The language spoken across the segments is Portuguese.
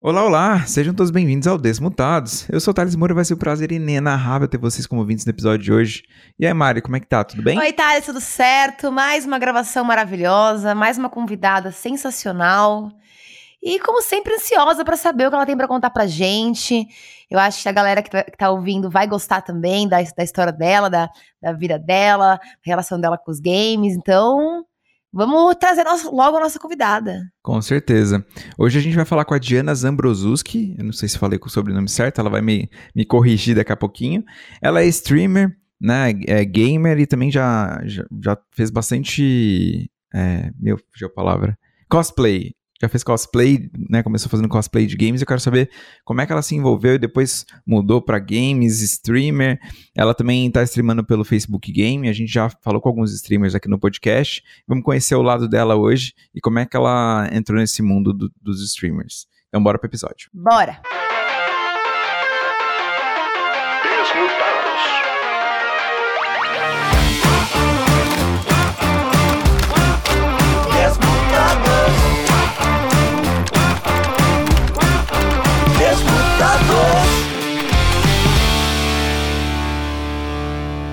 Olá, olá! Sejam todos bem-vindos ao Desmutados. Eu sou o Thales Moura e vai ser um prazer inenarrável ter vocês como ouvintes no episódio de hoje. E aí, Mari, como é que tá? Tudo bem? Oi, Thales, tudo certo? Mais uma gravação maravilhosa, mais uma convidada sensacional. E, como sempre, ansiosa para saber o que ela tem para contar pra gente. Eu acho que a galera que tá, que tá ouvindo vai gostar também da, da história dela, da, da vida dela, da relação dela com os games. Então, Vamos trazer nosso, logo a nossa convidada. Com certeza. Hoje a gente vai falar com a Diana Zambrosuski. Eu não sei se falei com o sobrenome certo, ela vai me, me corrigir daqui a pouquinho. Ela é streamer, né? É gamer e também já, já, já fez bastante. É, meu, fugiu a palavra. Cosplay já fez cosplay, né? Começou fazendo cosplay de games. Eu quero saber como é que ela se envolveu e depois mudou para games, streamer. Ela também tá streamando pelo Facebook Game. A gente já falou com alguns streamers aqui no podcast. Vamos conhecer o lado dela hoje e como é que ela entrou nesse mundo do, dos streamers. Então, bora pro episódio. Bora!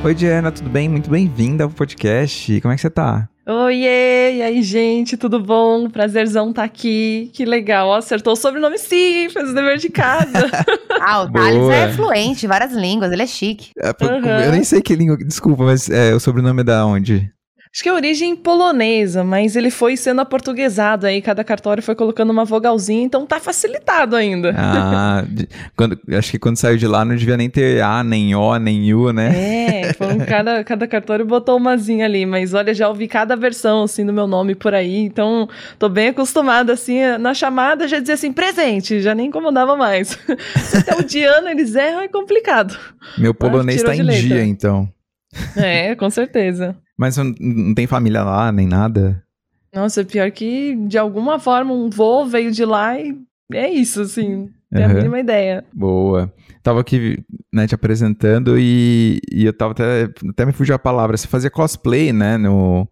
Oi, Diana, tudo bem? Muito bem-vinda ao podcast. Como é que você tá? Oiê, e aí, gente, tudo bom? Prazerzão estar tá aqui. Que legal. Acertou o sobrenome sim, fez o dever de casa. ah, o Thales é fluente, várias línguas, ele é chique. É, uhum. Eu nem sei que língua, desculpa, mas é, o sobrenome é da onde? Acho que é origem polonesa, mas ele foi sendo aportuguesado aí, cada cartório foi colocando uma vogalzinha, então tá facilitado ainda. Ah, quando, acho que quando saiu de lá não devia nem ter A, nem O, nem U, né? É, cada, cada cartório botou umazinha ali, mas olha, já ouvi cada versão, assim, do meu nome por aí, então tô bem acostumada, assim, na chamada já dizia assim, presente, já nem incomodava mais. Até o Diana eles erram, é complicado. Meu polonês tá em dia, então. É, com certeza. Mas não tem família lá, nem nada? Nossa, pior que de alguma forma um vô veio de lá e é isso, assim. Tem uhum. a mínima ideia. Boa. Tava aqui, né, te apresentando e, e eu tava até, até me fugiu a palavra. Você fazia cosplay, né, no,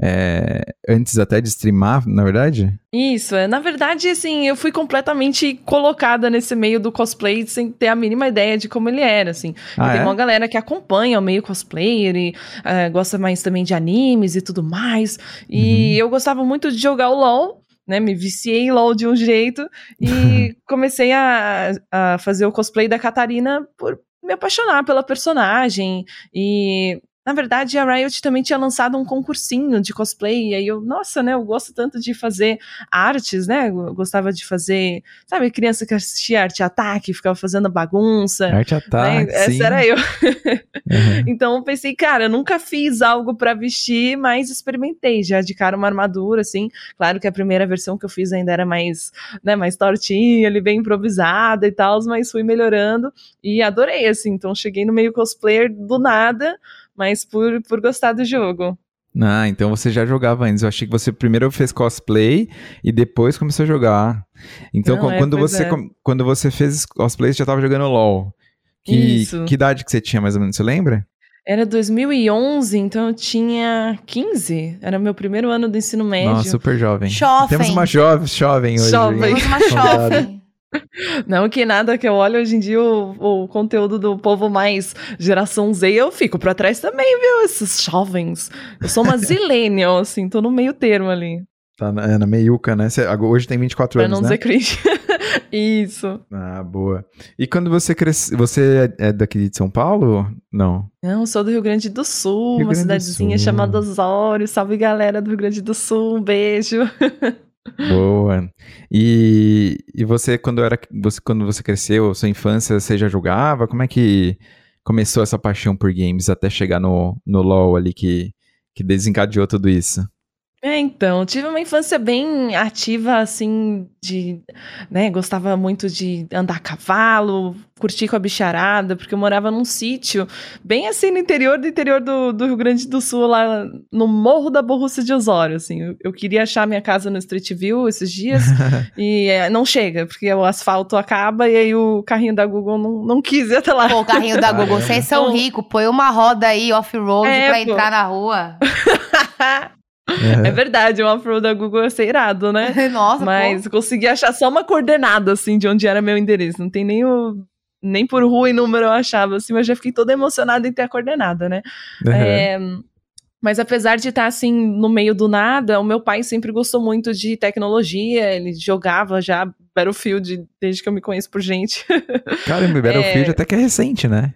é, antes até de streamar, na verdade? Isso, é. Na verdade, assim, eu fui completamente colocada nesse meio do cosplay sem ter a mínima ideia de como ele era, assim. Ah, tem é? uma galera que acompanha o meio cosplayer e uh, gosta mais também de animes e tudo mais. E uhum. eu gostava muito de jogar o LoL, né, me viciei em LoL de um jeito e comecei a, a fazer o cosplay da Catarina por me apaixonar pela personagem e na verdade, a Riot também tinha lançado um concursinho de cosplay, e aí eu, nossa, né, eu gosto tanto de fazer artes, né, eu gostava de fazer, sabe, criança que assistia arte ataque, ficava fazendo bagunça. Arte né? ataque, né? Essa era eu. Uhum. então eu pensei, cara, eu nunca fiz algo para vestir, mas experimentei já de cara uma armadura, assim, claro que a primeira versão que eu fiz ainda era mais, né, mais tortinha, ali bem improvisada e tal, mas fui melhorando e adorei, assim, então cheguei no meio cosplayer do nada, mas por, por gostar do jogo. Ah, então você já jogava antes. Eu achei que você primeiro fez cosplay e depois começou a jogar. Então, Não, é, quando, você, é. quando você fez cosplay, você já estava jogando LOL. Que, Isso. que idade que você tinha, mais ou menos, você lembra? Era 2011, então eu tinha 15. Era meu primeiro ano do ensino médio. Nossa, super jovem. Jovem. Temos uma jovem, jovem hoje. Jovem. Temos uma jovem. Não que nada que eu olho hoje em dia o, o conteúdo do povo mais geração Z, eu fico pra trás também, viu? Esses jovens. Eu sou uma zillennial, assim, tô no meio termo ali. Tá na, é, na meiuca, né? Cê, hoje tem 24 pra anos, não né? dizer cringe. Isso. Ah, boa. E quando você cresce, você é, é daqui de São Paulo? Não. Não, sou do Rio Grande do Sul, Rio uma cidadezinha chamada Osório. Salve galera do Rio Grande do Sul, um beijo. Boa. E, e você, quando era você, quando você cresceu, sua infância, você já jogava? Como é que começou essa paixão por games até chegar no, no LoL ali que, que desencadeou tudo isso? É, então, tive uma infância bem ativa, assim, de, né, gostava muito de andar a cavalo, curtir com a bicharada, porque eu morava num sítio, bem assim no interior do interior do, do Rio Grande do Sul, lá no Morro da Borrússia de Osório, assim, eu, eu queria achar minha casa no Street View esses dias, e é, não chega, porque o asfalto acaba, e aí o carrinho da Google não, não quis ir até lá. Pô, o carrinho da Google, vocês são ricos, põe uma roda aí off-road é, pra pô. entrar na rua. Uhum. É verdade, o off-road da Google ia ser irado, né? Nossa, Mas pô. consegui achar só uma coordenada, assim, de onde era meu endereço. Não tem nem o. Nem por rua e número eu achava, assim, mas já fiquei toda emocionada em ter a coordenada, né? Uhum. É, mas apesar de estar assim no meio do nada, o meu pai sempre gostou muito de tecnologia, ele jogava já Battlefield desde que eu me conheço por gente. Caramba, Battlefield é... até que é recente, né?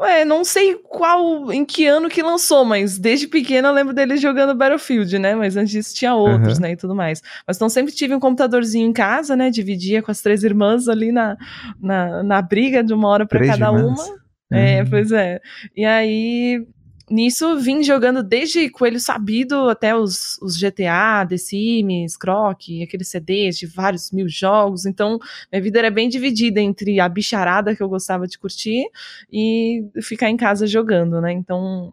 Ué, não sei qual, em que ano que lançou, mas desde pequena eu lembro dele jogando Battlefield, né? Mas antes disso tinha outros, uhum. né? E tudo mais. Mas então sempre tive um computadorzinho em casa, né? Dividia com as três irmãs ali na, na, na briga de uma hora para cada irmãs. uma. É, uhum. pois é. E aí nisso vim jogando desde Coelho Sabido até os, os GTA, The Sims, Croc, aqueles CDs de vários mil jogos. Então, minha vida era bem dividida entre a bicharada que eu gostava de curtir e ficar em casa jogando, né? Então,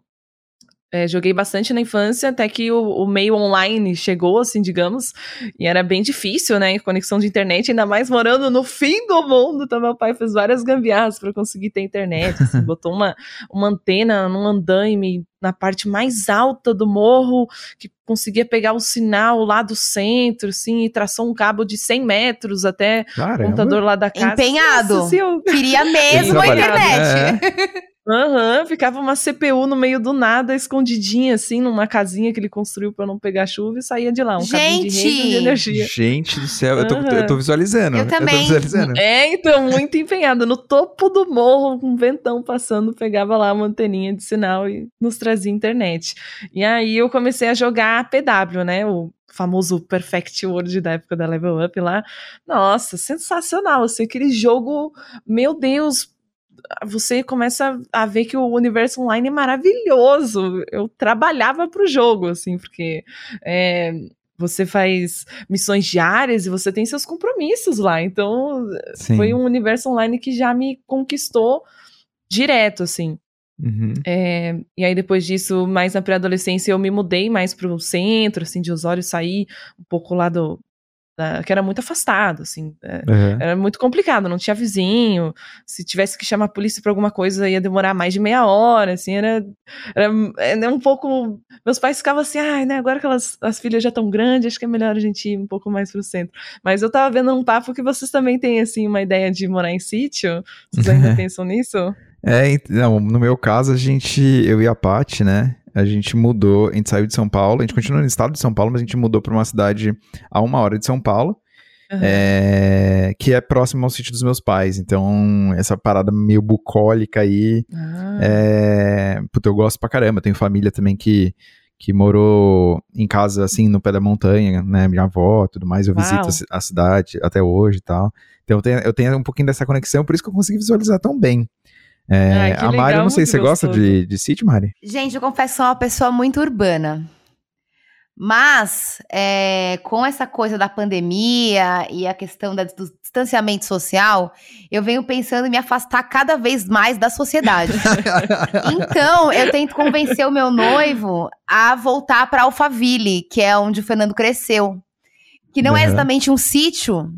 é, joguei bastante na infância, até que o, o, meio online chegou, assim, digamos, e era bem difícil, né? Conexão de internet, ainda mais morando no fim do mundo. Então, meu pai fez várias gambiarras para conseguir ter internet. Assim, botou uma, uma antena num andaime na parte mais alta do morro, que conseguia pegar o sinal lá do centro, assim, e traçou um cabo de 100 metros até Caramba. o computador lá da casa. Empenhado. Nossa, assim, eu... Queria mesmo a internet. É. Aham, uhum, ficava uma CPU no meio do nada, escondidinha, assim, numa casinha que ele construiu para não pegar chuva e saía de lá. Um Gente! de rede de energia. Gente do céu, uhum. eu, tô, eu tô visualizando. Eu também. Eu visualizando. É, então, muito empenhada. No topo do morro, com um ventão passando, pegava lá uma anteninha de sinal e nos trazia internet. E aí eu comecei a jogar PW, né? O famoso Perfect World da época da Level Up lá. Nossa, sensacional. Assim, aquele jogo, meu Deus você começa a ver que o universo online é maravilhoso. Eu trabalhava para o jogo, assim, porque é, você faz missões diárias e você tem seus compromissos lá. Então, Sim. foi um universo online que já me conquistou direto, assim. Uhum. É, e aí, depois disso, mais na pré-adolescência, eu me mudei mais para o centro, assim, de Osório, sair um pouco lá do, que era muito afastado, assim, uhum. era muito complicado, não tinha vizinho, se tivesse que chamar a polícia para alguma coisa ia demorar mais de meia hora, assim, era, era, era um pouco, meus pais ficavam assim, ai, ah, né, agora que elas, as filhas já estão grandes, acho que é melhor a gente ir um pouco mais pro centro, mas eu tava vendo um papo que vocês também têm, assim, uma ideia de morar em sítio, vocês ainda pensam nisso? É, não, no meu caso, a gente, eu e a Paty, né, a gente mudou, a gente saiu de São Paulo, a gente continua no estado de São Paulo, mas a gente mudou para uma cidade a uma hora de São Paulo, uhum. é, que é próximo ao sítio dos meus pais. Então, essa parada meio bucólica aí, ah. é, puta, eu gosto pra caramba. Tenho família também que, que morou em casa, assim, no pé da montanha, né, minha avó, tudo mais, eu Uau. visito a, a, cidade até hoje e tal. Então, eu tenho, eu tenho um pouquinho dessa conexão, por isso que eu consegui visualizar tão bem. É, a Mari, eu não sei, você gosta de, de sítio, Mari? Gente, eu confesso que sou uma pessoa muito urbana. Mas, é, com essa coisa da pandemia e a questão da, do distanciamento social, eu venho pensando em me afastar cada vez mais da sociedade. então, eu tento convencer o meu noivo a voltar para Alphaville, que é onde o Fernando cresceu. Que não uhum. é exatamente um sítio,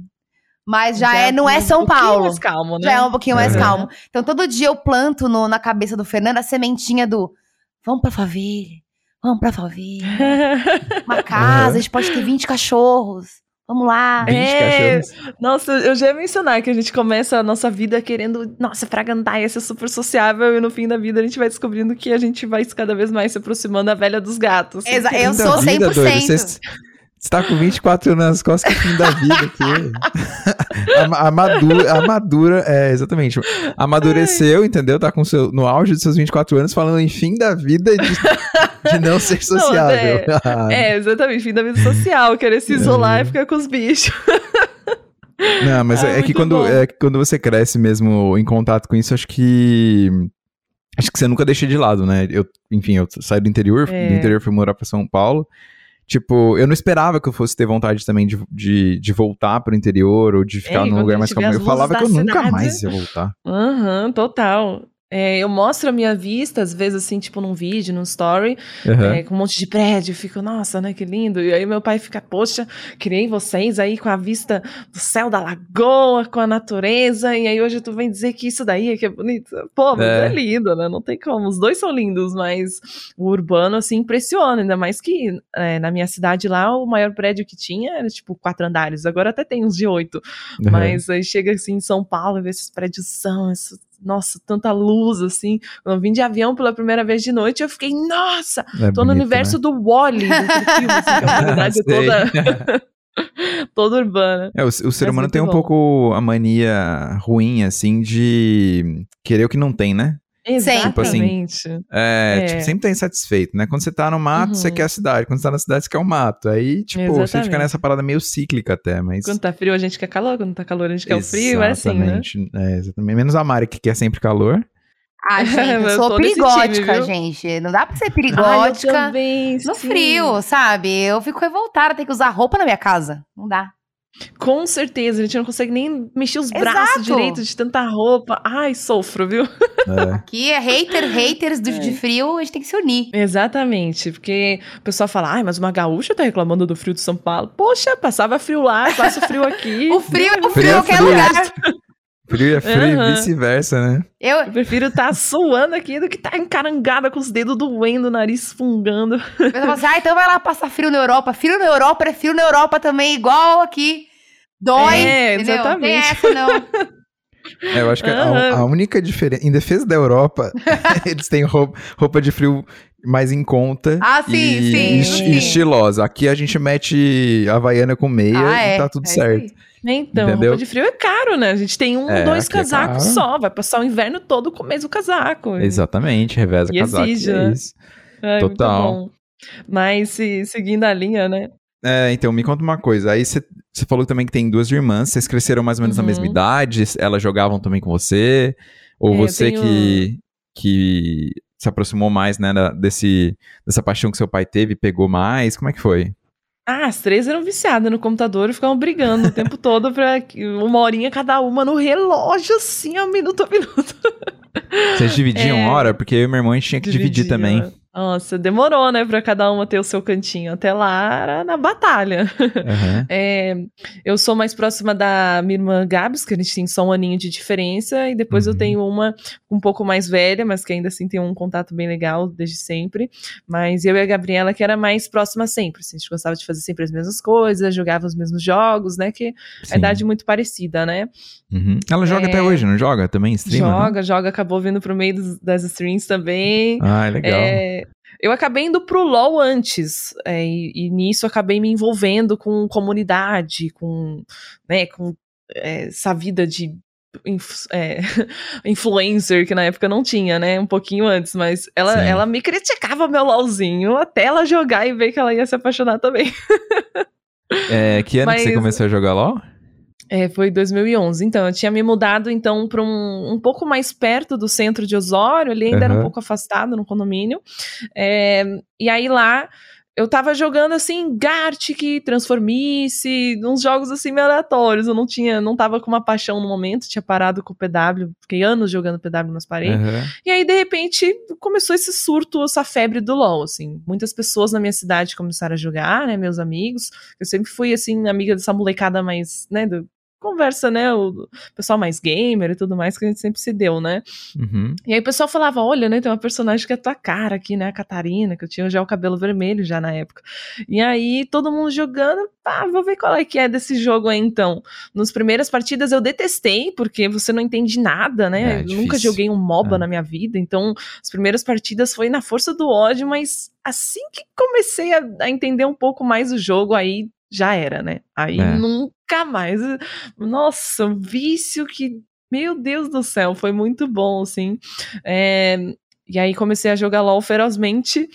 mas já, já é, não é São um Paulo. mais calmo, né? Já é um pouquinho mais uhum. calmo. Então todo dia eu planto no, na cabeça do Fernando a sementinha do vamos pra favela, vamos pra favela. Uma casa, uhum. a gente pode ter 20 cachorros. Vamos lá. É, nossa, eu já ia mencionar que a gente começa a nossa vida querendo, nossa, ia ser super sociável e no fim da vida a gente vai descobrindo que a gente vai cada vez mais se aproximando da velha dos gatos. Exa eu sou 100%. Vida, doido, você tá com 24 anos nas costas, que fim da vida aqui. a, a, madura, a madura, é, exatamente. Amadureceu, Ai. entendeu? Tá com seu, no auge dos seus 24 anos, falando em fim da vida de, de não ser sociável. Não, é, é, exatamente, fim da vida social, querer se isolar é. e ficar com os bichos. Não, mas é, é que quando, é que quando você cresce mesmo em contato com isso, acho que acho que você nunca deixa de lado, né? Eu, enfim, eu saí do interior, é. do interior fui morar para São Paulo. Tipo, eu não esperava que eu fosse ter vontade também de, de, de voltar pro interior ou de ficar Ei, num lugar mais calmo. Eu falava que eu cidade. nunca mais ia voltar. Aham, uhum, total. É, eu mostro a minha vista, às vezes, assim, tipo, num vídeo, num story, uhum. é, com um monte de prédio, fico, nossa, né, que lindo. E aí meu pai fica, poxa, criei vocês aí com a vista do céu da lagoa, com a natureza, e aí hoje tu vem dizer que isso daí é que é bonito. Pô, mas é. é lindo, né? Não tem como. Os dois são lindos, mas o urbano, assim, impressiona, ainda mais que é, na minha cidade lá, o maior prédio que tinha era, tipo, quatro andares. Agora até tem uns de oito. Uhum. Mas aí chega, assim, em São Paulo e vê esses prédios são, esses nossa, tanta luz, assim. Quando eu vim de avião pela primeira vez de noite, eu fiquei, nossa, é tô bonito, no universo né? do Wally, do filme, assim, que é uma toda. toda urbana. É, o, o ser humano tem um bom. pouco a mania ruim, assim, de querer o que não tem, né? Exatamente. Tipo assim, é, é. Tipo, sempre tá insatisfeito, né? Quando você tá no mato, uhum. você quer a cidade. Quando você tá na cidade, você quer o mato. Aí, tipo, Exatamente. você fica nessa parada meio cíclica até, mas... Quando tá frio, a gente quer calor. Quando tá calor, a gente quer o frio. É assim, né? É, exatamente. Menos a Mari, que quer sempre calor. Ah, gente, eu sou perigótica, time, gente. Não dá pra ser perigótica ah, também, no sim. frio, sabe? Eu fico revoltada, tem que usar roupa na minha casa. Não dá. Com certeza, a gente não consegue nem mexer os Exato. braços direito de tanta roupa. Ai, sofro, viu? É. Aqui é hater, haters do, é. de frio, a gente tem que se unir. Exatamente, porque o pessoal fala, ai, mas uma gaúcha tá reclamando do frio de São Paulo. Poxa, passava frio lá, passa frio aqui. o frio é o frio, frio em qualquer frio. lugar. Frio é frio uhum. e vice-versa, né? Eu... eu prefiro estar tá suando aqui do que estar tá encarangada com os dedos doendo, o nariz fungando. Eu falo assim, ah, então vai lá passar frio na Europa. Frio na Europa é frio na Europa também, igual aqui. Dói, é, entendeu? exatamente. Tem essa, não. É, eu acho que uhum. a, a, única diferença. Em defesa da Europa, eles têm roupa, roupa de frio mais em conta. Ah, sim, e, sim, e, sim. E estilosa. Aqui a gente mete Havaiana com meia ah, e é, tá tudo é certo. Então, Entendeu? roupa de frio é caro, né? A gente tem um, é, dois é casacos é só. Vai passar o inverno todo com o mesmo casaco. Exatamente, reveza e casaco. Exige, é né? isso. Total. Mas se, seguindo a linha, né? É, então, me conta uma coisa. Aí você falou também que tem duas irmãs, vocês cresceram mais ou menos uhum. na mesma uhum. idade, elas jogavam também com você? Ou é, você tenho... que, que se aproximou mais, né, desse, dessa paixão que seu pai teve, pegou mais? Como é que foi? Ah, as três eram viciadas no computador e ficavam brigando o tempo todo pra uma horinha cada uma no relógio, assim, ó, minuto a minuto. Vocês dividiam é, hora? Porque eu e meu irmão a gente tinha que dividir também. Nossa, demorou, né, pra cada uma ter o seu cantinho. Até lá era na batalha. Uhum. É, eu sou mais próxima da minha irmã Gabs, que a gente tem só um aninho de diferença, e depois uhum. eu tenho uma um pouco mais velha, mas que ainda assim tem um contato bem legal desde sempre. Mas eu e a Gabriela, que era mais próxima sempre. Assim, a gente gostava de fazer sempre as mesmas coisas, jogava os mesmos jogos, né? Que Sim. a idade muito parecida, né? Uhum. Ela joga é... até hoje, não joga? Também streama? Joga, né? joga, acabou vindo pro meio dos, das streams também. Ah, legal. É, eu acabei indo pro LoL antes, é, e, e, nisso acabei me envolvendo com comunidade, com, né, com é, essa vida de inf, é, influencer que na época não tinha, né? Um pouquinho antes, mas ela, ela me criticava meu LOLzinho até ela jogar e ver que ela ia se apaixonar também. É, que ano mas, que você começou a jogar LOL? É, foi 2011. Então, eu tinha me mudado, então, para um, um pouco mais perto do centro de Osório, ele ainda uhum. era um pouco afastado no condomínio. É, e aí lá eu tava jogando assim Gartic, Transformice, uns jogos assim meio aleatórios. Eu não tinha, não tava com uma paixão no momento, tinha parado com o PW, fiquei anos jogando PW nas paredes. Uhum. E aí de repente começou esse surto, essa febre do LoL, assim. Muitas pessoas na minha cidade começaram a jogar, né, meus amigos. Eu sempre fui assim amiga dessa molecada mais, né, do conversa, né? O pessoal mais gamer e tudo mais que a gente sempre se deu, né? Uhum. E aí o pessoal falava: olha, né? Tem uma personagem que é tua cara aqui, né? A Catarina, que eu tinha já o cabelo vermelho já na época. E aí todo mundo jogando, pá, vou ver qual é que é desse jogo aí então. Nas primeiras partidas eu detestei, porque você não entende nada, né? É, eu nunca joguei um MOBA é. na minha vida, então as primeiras partidas foi na força do ódio, mas assim que comecei a, a entender um pouco mais o jogo, aí já era, né? Aí é. nunca mais. Nossa, um vício que, meu Deus do céu, foi muito bom, assim. É, e aí comecei a jogar LOL ferozmente.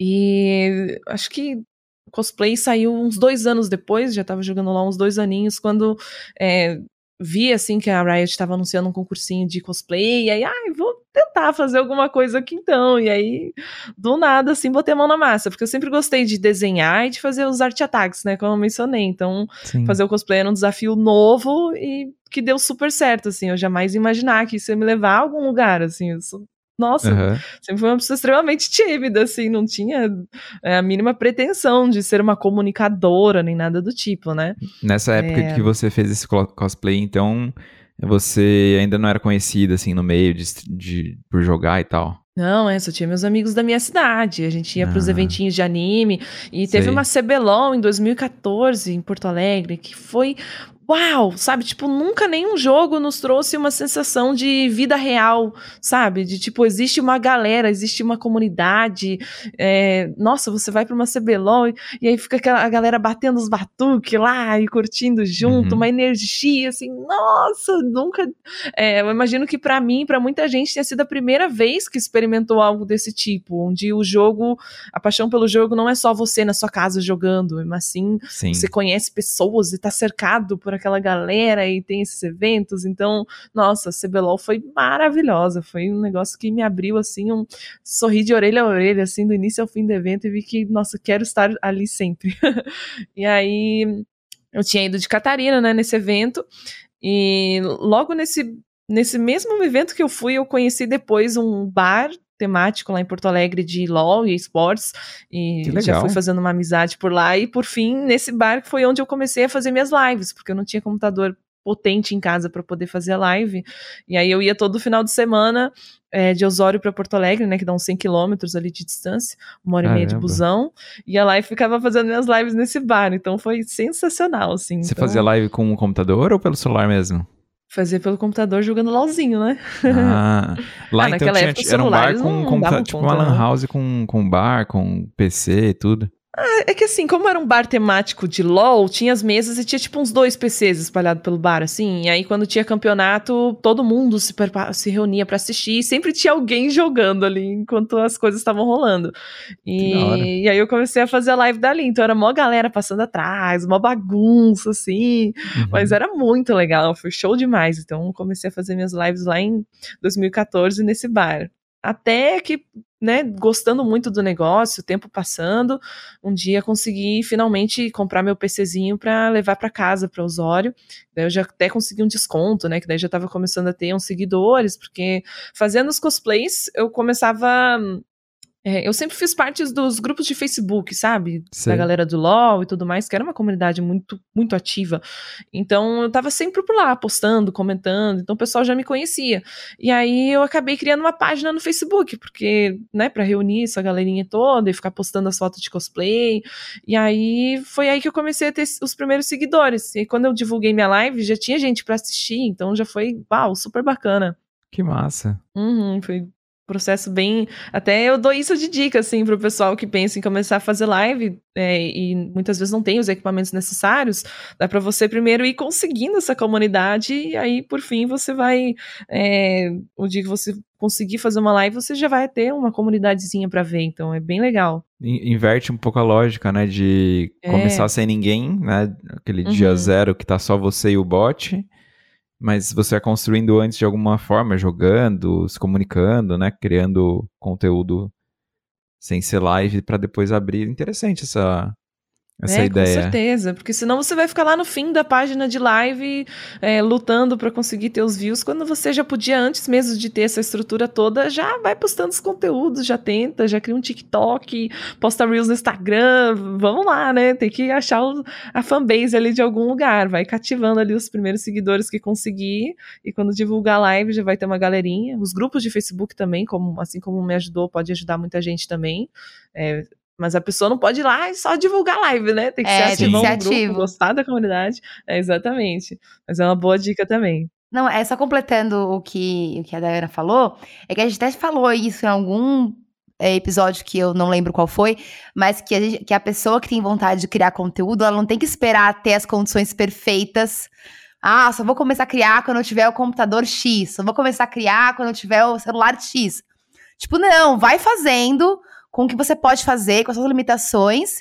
E acho que cosplay saiu uns dois anos depois, já tava jogando lá uns dois aninhos, quando é, vi assim que a Riot estava anunciando um concursinho de cosplay, e aí, ai, ah, vou tentar fazer alguma coisa aqui então. E aí, do nada, assim, botei a mão na massa, porque eu sempre gostei de desenhar e de fazer os art attacks, né, como eu mencionei. Então, Sim. fazer o cosplay era um desafio novo e que deu super certo, assim. Eu jamais imaginar que isso ia me levar a algum lugar, assim. Eu sou nossa, uhum. sempre foi uma pessoa extremamente tímida, assim, não tinha é, a mínima pretensão de ser uma comunicadora nem nada do tipo, né? Nessa época é... que você fez esse cosplay, então, você ainda não era conhecida, assim, no meio de, de por jogar e tal? Não, é, só tinha meus amigos da minha cidade. A gente ia ah, pros eventinhos de anime. E teve sei. uma CBLOL em 2014, em Porto Alegre, que foi uau, sabe? Tipo, nunca nenhum jogo nos trouxe uma sensação de vida real, sabe? De tipo, existe uma galera, existe uma comunidade. É, nossa, você vai pra uma CBLOL e, e aí fica aquela, a galera batendo os batuques lá e curtindo junto, uhum. uma energia assim, nossa, nunca. É, eu imagino que para mim, para muita gente, tenha sido a primeira vez que experimentou algo desse tipo, onde o jogo, a paixão pelo jogo não é só você na sua casa jogando, mas sim, sim. você conhece pessoas e tá cercado por aquela galera e tem esses eventos. Então, nossa, CBLOL foi maravilhosa. Foi um negócio que me abriu, assim, um sorri de orelha a orelha, assim, do início ao fim do evento e vi que, nossa, quero estar ali sempre. e aí, eu tinha ido de Catarina, né, nesse evento. E logo nesse, nesse mesmo evento que eu fui, eu conheci depois um bar temático lá em Porto Alegre de LOL e esportes e já fui fazendo uma amizade por lá e por fim nesse bar foi onde eu comecei a fazer minhas lives porque eu não tinha computador potente em casa para poder fazer a live e aí eu ia todo final de semana é, de Osório para Porto Alegre, né, que dá uns 100 quilômetros ali de distância, uma hora e meia de busão, ia lá e ficava fazendo minhas lives nesse bar, então foi sensacional, assim. Você então... fazia live com o computador ou pelo celular mesmo? Fazia pelo computador jogando LOLzinho, né? Ah, lá ah, então tinha, época, era um bar com, tipo uma lan house com, com bar, com PC e tudo. Ah, é que assim, como era um bar temático de LOL, tinha as mesas e tinha tipo uns dois PCs espalhados pelo bar, assim. E aí, quando tinha campeonato, todo mundo se, se reunia para assistir e sempre tinha alguém jogando ali enquanto as coisas estavam rolando. E, e, aí eu comecei a fazer a live dali. Então era mó galera passando atrás, uma bagunça, assim. Uhum. Mas era muito legal, foi show demais. Então comecei a fazer minhas lives lá em 2014 nesse bar. Até que, né, gostando muito do negócio, o tempo passando, um dia consegui finalmente comprar meu PCzinho para levar para casa, para Osório. Daí eu já até consegui um desconto, né, que daí já estava começando a ter uns seguidores, porque fazendo os cosplays, eu começava é, eu sempre fiz parte dos grupos de Facebook, sabe? Sim. Da galera do LOL e tudo mais, que era uma comunidade muito, muito ativa. Então eu tava sempre por lá, postando, comentando, então o pessoal já me conhecia. E aí eu acabei criando uma página no Facebook, porque, né, pra reunir essa galerinha toda e ficar postando as fotos de cosplay. E aí foi aí que eu comecei a ter os primeiros seguidores. E quando eu divulguei minha live, já tinha gente para assistir, então já foi, uau, super bacana. Que massa. Uhum, foi processo bem. Até eu dou isso de dica, assim, pro pessoal que pensa em começar a fazer live é, e muitas vezes não tem os equipamentos necessários. Dá para você primeiro ir conseguindo essa comunidade e aí, por fim, você vai. É, o dia que você conseguir fazer uma live, você já vai ter uma comunidadezinha para ver. Então é bem legal. Inverte um pouco a lógica, né? De é. começar sem ninguém, né? Aquele uhum. dia zero que tá só você e o bot mas você é construindo antes de alguma forma, jogando, se comunicando, né, criando conteúdo sem ser live para depois abrir. Interessante essa essa é, ideia. Com certeza, porque senão você vai ficar lá no fim da página de live é, lutando para conseguir ter os views, quando você já podia, antes mesmo de ter essa estrutura toda, já vai postando os conteúdos, já tenta, já cria um TikTok, posta Reels no Instagram, vamos lá, né? Tem que achar o, a fanbase ali de algum lugar, vai cativando ali os primeiros seguidores que conseguir, e quando divulgar a live já vai ter uma galerinha. Os grupos de Facebook também, como assim como me ajudou, pode ajudar muita gente também. É, mas a pessoa não pode ir lá e só divulgar live, né? Tem que é, ser ativo no grupo, gostar da comunidade. É, exatamente. Mas é uma boa dica também. Não, é só completando o que, o que a Dayana falou, é que a gente até falou isso em algum é, episódio que eu não lembro qual foi, mas que a, gente, que a pessoa que tem vontade de criar conteúdo, ela não tem que esperar ter as condições perfeitas. Ah, só vou começar a criar quando eu tiver o computador X, só vou começar a criar quando eu tiver o celular X. Tipo, não, vai fazendo, com o que você pode fazer, com as suas limitações,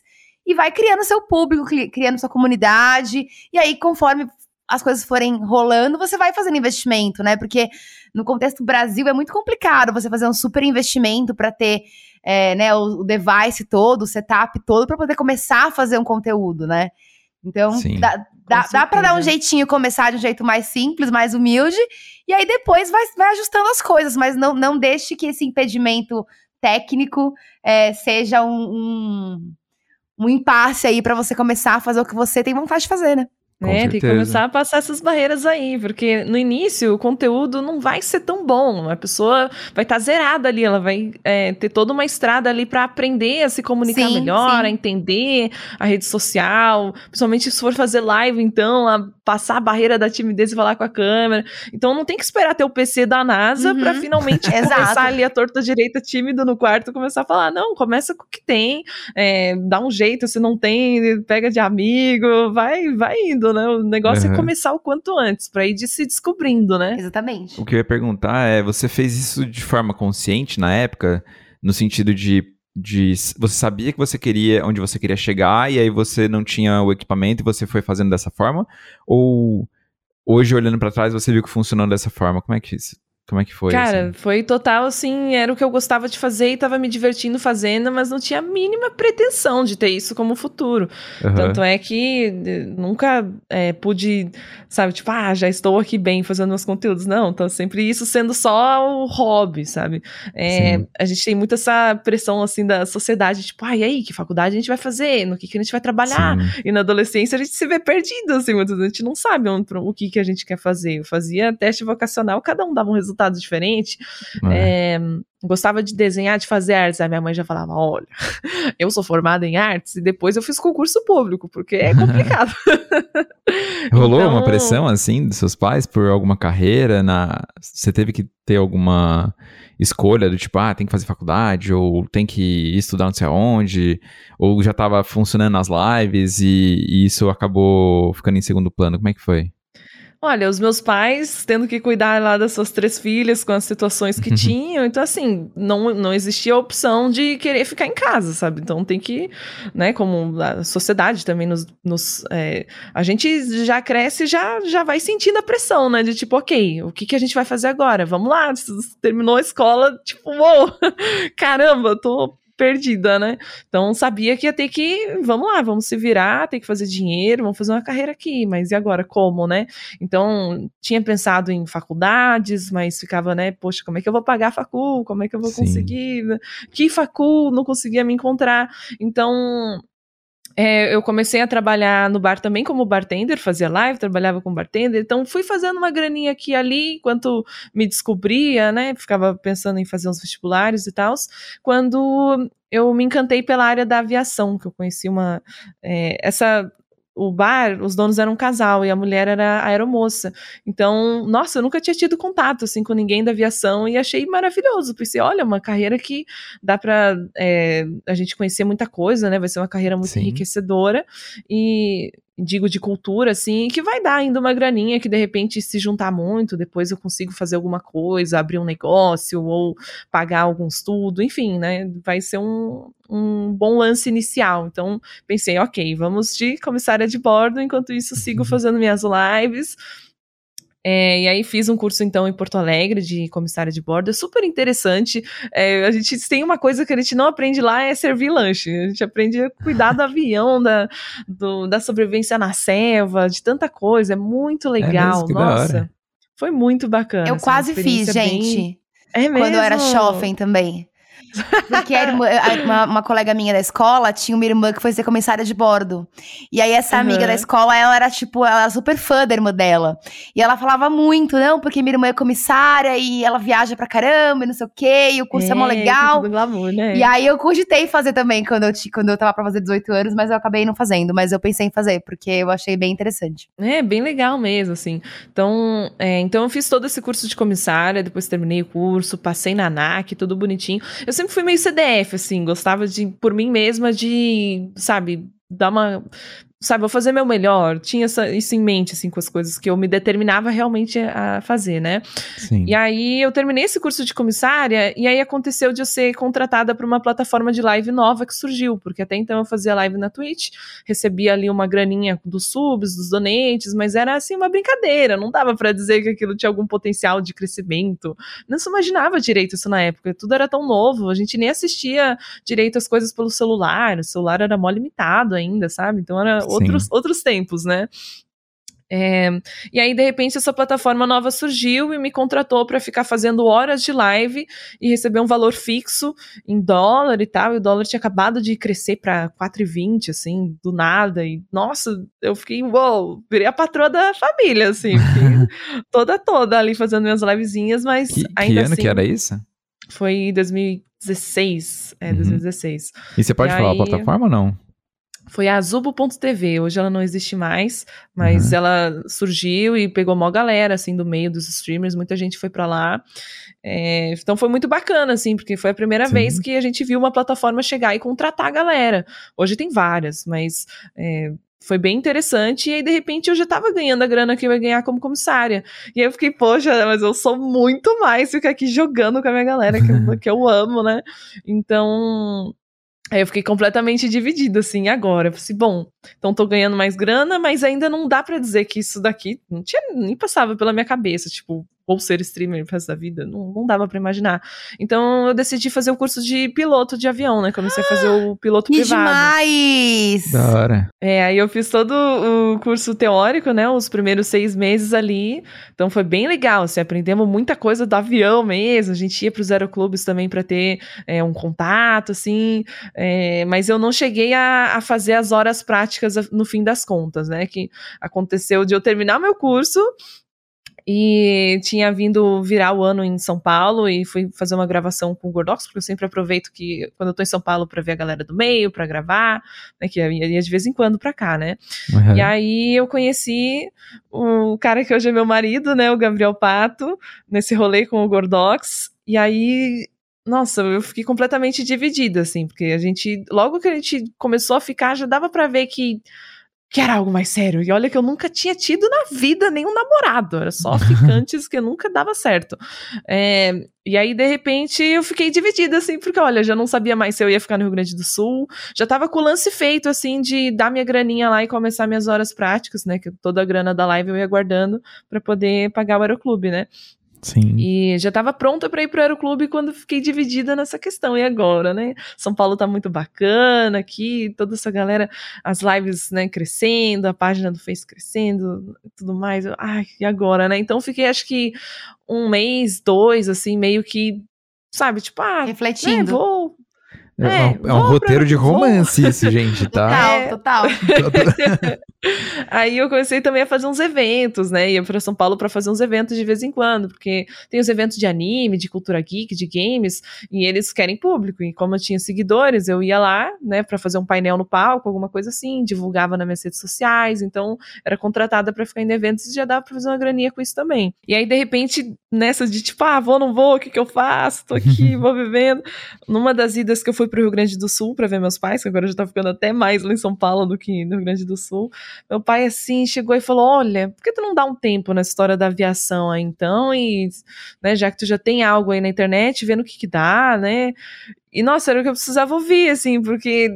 e vai criando seu público, criando sua comunidade, e aí, conforme as coisas forem rolando, você vai fazendo investimento, né? Porque no contexto Brasil é muito complicado você fazer um super investimento para ter é, né, o, device todo, o setup todo, para poder começar a fazer um conteúdo, né? Então, Sim, dá, dá, dá para dar um jeitinho, começar de um jeito mais simples, mais humilde, e aí depois vai, vai ajustando as coisas, mas não, não deixe que esse impedimento técnico é, seja um, um, um impasse aí para você começar a fazer o que você tem vontade de fazer, né? É, tem que começar a passar essas barreiras aí, porque no início o conteúdo não vai ser tão bom. A pessoa vai estar tá zerada ali, ela vai é, ter toda uma estrada ali para aprender a se comunicar sim, melhor, sim. a entender a rede social, principalmente se for fazer live, então, a passar a barreira da timidez e falar com a câmera. Então não tem que esperar ter o PC da NASA uhum. para finalmente começar ali a torta direita tímido no quarto começar a falar, não, começa com o que tem, é, dá um jeito, se não tem, pega de amigo, vai, vai indo né? O negócio uhum. é começar o quanto antes, para ir de se descobrindo, né? Exatamente. O que eu ia perguntar é: você fez isso de forma consciente na época? No sentido de de você sabia que você queria onde você queria chegar e aí você não tinha o equipamento e você foi fazendo dessa forma ou hoje olhando para trás você viu que funcionou dessa forma como é que como é que foi? Cara, assim? foi total assim, era o que eu gostava de fazer e tava me divertindo fazendo, mas não tinha a mínima pretensão de ter isso como futuro. Uhum. Tanto é que eh, nunca é, pude, sabe, tipo, ah, já estou aqui bem fazendo meus conteúdos. Não, então sempre isso sendo só o hobby, sabe? É, a gente tem muito essa pressão assim da sociedade, tipo, ah, e aí, que faculdade a gente vai fazer? No que, que a gente vai trabalhar? Sim. E na adolescência a gente se vê perdido, assim, muitas vezes a gente não sabe o que, que a gente quer fazer. Eu fazia teste vocacional, cada um dava um resultado resultados diferentes. É. É, gostava de desenhar, de fazer artes. A minha mãe já falava: olha, eu sou formada em artes e depois eu fiz concurso público, porque é complicado. Rolou então... uma pressão assim dos seus pais por alguma carreira? Na... Você teve que ter alguma escolha do tipo, ah, tem que fazer faculdade, ou tem que estudar não sei aonde, ou já estava funcionando nas lives e, e isso acabou ficando em segundo plano? Como é que foi? Olha, os meus pais tendo que cuidar lá das suas três filhas com as situações que uhum. tinham, então assim, não, não existia a opção de querer ficar em casa, sabe? Então tem que, né, como a sociedade também nos. nos é, a gente já cresce já já vai sentindo a pressão, né? De tipo, ok, o que, que a gente vai fazer agora? Vamos lá, terminou a escola, tipo, uou, caramba, tô perdida, né? Então sabia que ia ter que, vamos lá, vamos se virar, tem que fazer dinheiro, vamos fazer uma carreira aqui, mas e agora como, né? Então tinha pensado em faculdades, mas ficava, né, poxa, como é que eu vou pagar a facul? Como é que eu vou Sim. conseguir? Que facul? Não conseguia me encontrar. Então é, eu comecei a trabalhar no bar também como bartender, fazia live, trabalhava com bartender, então fui fazendo uma graninha aqui e ali enquanto me descobria, né? Ficava pensando em fazer uns vestibulares e tal. Quando eu me encantei pela área da aviação, que eu conheci uma. É, essa o bar, os donos eram um casal e a mulher era aeromoça. Então, nossa, eu nunca tinha tido contato assim com ninguém da aviação e achei maravilhoso. Pensei, olha, uma carreira que dá para é, a gente conhecer muita coisa, né? Vai ser uma carreira muito Sim. enriquecedora e digo de cultura, assim, que vai dar ainda uma graninha que de repente se juntar muito, depois eu consigo fazer alguma coisa, abrir um negócio ou pagar algum estudo, enfim, né? Vai ser um, um bom lance inicial. Então pensei, ok, vamos de comissária de bordo, enquanto isso sigo uhum. fazendo minhas lives é, e aí fiz um curso então em Porto Alegre de comissária de bordo, é super interessante. É, a gente tem uma coisa que a gente não aprende lá é servir lanche. A gente aprende a cuidar do avião, da, do, da sobrevivência na selva, de tanta coisa. É muito é legal. É Nossa, foi muito bacana. Eu quase fiz, gente. Bem... É mesmo? Quando eu era jovem também. Porque irmã, uma, uma, colega minha da escola tinha uma irmã que foi ser comissária de bordo. E aí, essa uhum. amiga da escola, ela era tipo, ela era super fã da irmã dela. E ela falava muito, não, porque minha irmã é comissária e ela viaja pra caramba e não sei o quê, e o curso é, é mó legal. Glamour, né? E aí eu cogitei fazer também quando eu, quando eu tava pra fazer 18 anos, mas eu acabei não fazendo. Mas eu pensei em fazer, porque eu achei bem interessante. É, bem legal mesmo, assim. Então, é, então eu fiz todo esse curso de comissária, depois terminei o curso, passei na ANAC, tudo bonitinho. Eu sempre fui meio CDF, assim, gostava de, por mim mesma, de, sabe, dar uma sabe, vou fazer meu melhor. Tinha essa, isso em mente, assim, com as coisas que eu me determinava realmente a fazer, né? Sim. E aí eu terminei esse curso de comissária e aí aconteceu de eu ser contratada para uma plataforma de live nova que surgiu, porque até então eu fazia live na Twitch, recebia ali uma graninha dos subs, dos donates, mas era assim uma brincadeira, não dava para dizer que aquilo tinha algum potencial de crescimento. Não se imaginava direito isso na época, tudo era tão novo, a gente nem assistia direito as coisas pelo celular, o celular era mó limitado ainda, sabe? Então era outros, outros tempos, né? É, e aí, de repente, essa plataforma nova surgiu e me contratou para ficar fazendo horas de live e receber um valor fixo em dólar e tal. E o dólar tinha acabado de crescer para 4,20, assim, do nada. E nossa, eu fiquei, uou, virei a patroa da família, assim, toda, toda ali fazendo minhas livezinhas, mas que, ainda que ano assim. que era isso? Foi 2016. É, uhum. 2016. E você pode e falar aí... a plataforma ou não? Foi a Azubo.tv. Hoje ela não existe mais, mas uhum. ela surgiu e pegou uma galera, assim, do meio dos streamers. Muita gente foi para lá. É, então foi muito bacana, assim, porque foi a primeira Sim. vez que a gente viu uma plataforma chegar e contratar a galera. Hoje tem várias, mas é, foi bem interessante. E aí, de repente, eu já tava ganhando a grana que eu ia ganhar como comissária. E aí eu fiquei, poxa, mas eu sou muito mais ficar aqui jogando com a minha galera, que, eu, que eu amo, né? Então, Aí eu fiquei completamente dividida, assim, agora. Eu falei assim, bom, então tô ganhando mais grana, mas ainda não dá para dizer que isso daqui não tinha, nem passava pela minha cabeça, tipo, ou ser streamer pro resto da vida, não, não dava para imaginar. Então eu decidi fazer o curso de piloto de avião, né? Comecei a fazer o piloto que privado. demais! Da hora. É, aí eu fiz todo o curso teórico, né? Os primeiros seis meses ali. Então foi bem legal, assim, aprendemos muita coisa do avião mesmo. A gente ia pros aeroclubes também para ter é, um contato, assim. É, mas eu não cheguei a, a fazer as horas práticas no fim das contas, né? Que aconteceu de eu terminar meu curso e tinha vindo virar o ano em São Paulo e fui fazer uma gravação com o Gordox, porque eu sempre aproveito que quando eu tô em São Paulo para ver a galera do meio, para gravar, né, que ia de vez em quando para cá, né? Uhum. E aí eu conheci o cara que hoje é meu marido, né, o Gabriel Pato, nesse rolê com o Gordox, e aí nossa, eu fiquei completamente dividida, assim, porque a gente, logo que a gente começou a ficar, já dava para ver que que era algo mais sério. E olha que eu nunca tinha tido na vida nenhum namorado, era só ficantes que nunca dava certo. É, e aí, de repente, eu fiquei dividida, assim, porque olha, já não sabia mais se eu ia ficar no Rio Grande do Sul, já tava com o lance feito, assim, de dar minha graninha lá e começar minhas horas práticas, né, que toda a grana da live eu ia guardando para poder pagar o aeroclube, né. Sim. E já estava pronta para ir pro Aeroclube quando fiquei dividida nessa questão. E agora, né? São Paulo tá muito bacana aqui, toda essa galera, as lives, né, crescendo, a página do Face crescendo, tudo mais. Ai, e agora, né? Então fiquei, acho que um mês, dois, assim, meio que, sabe, tipo, ah, refletindo. Né, vou é, é, é um roteiro de romance vou. isso, gente, tá? Total, total. Aí eu comecei também a fazer uns eventos, né? Ia para São Paulo para fazer uns eventos de vez em quando, porque tem os eventos de anime, de cultura geek, de games, e eles querem público. E como eu tinha seguidores, eu ia lá, né, para fazer um painel no palco, alguma coisa assim, divulgava nas minhas redes sociais, então era contratada para ficar em eventos e já dava para fazer uma graninha com isso também. E aí de repente, nessa de tipo, ah, vou não vou, o que que eu faço? Tô aqui, vou vivendo. Numa das idas que eu fui fui pro Rio Grande do Sul para ver meus pais, que agora já tá ficando até mais lá em São Paulo do que no Rio Grande do Sul. Meu pai, assim, chegou e falou: Olha, por que tu não dá um tempo nessa história da aviação aí então? E, né, já que tu já tem algo aí na internet, vendo o que que dá, né? E, nossa, era o que eu precisava ouvir, assim, porque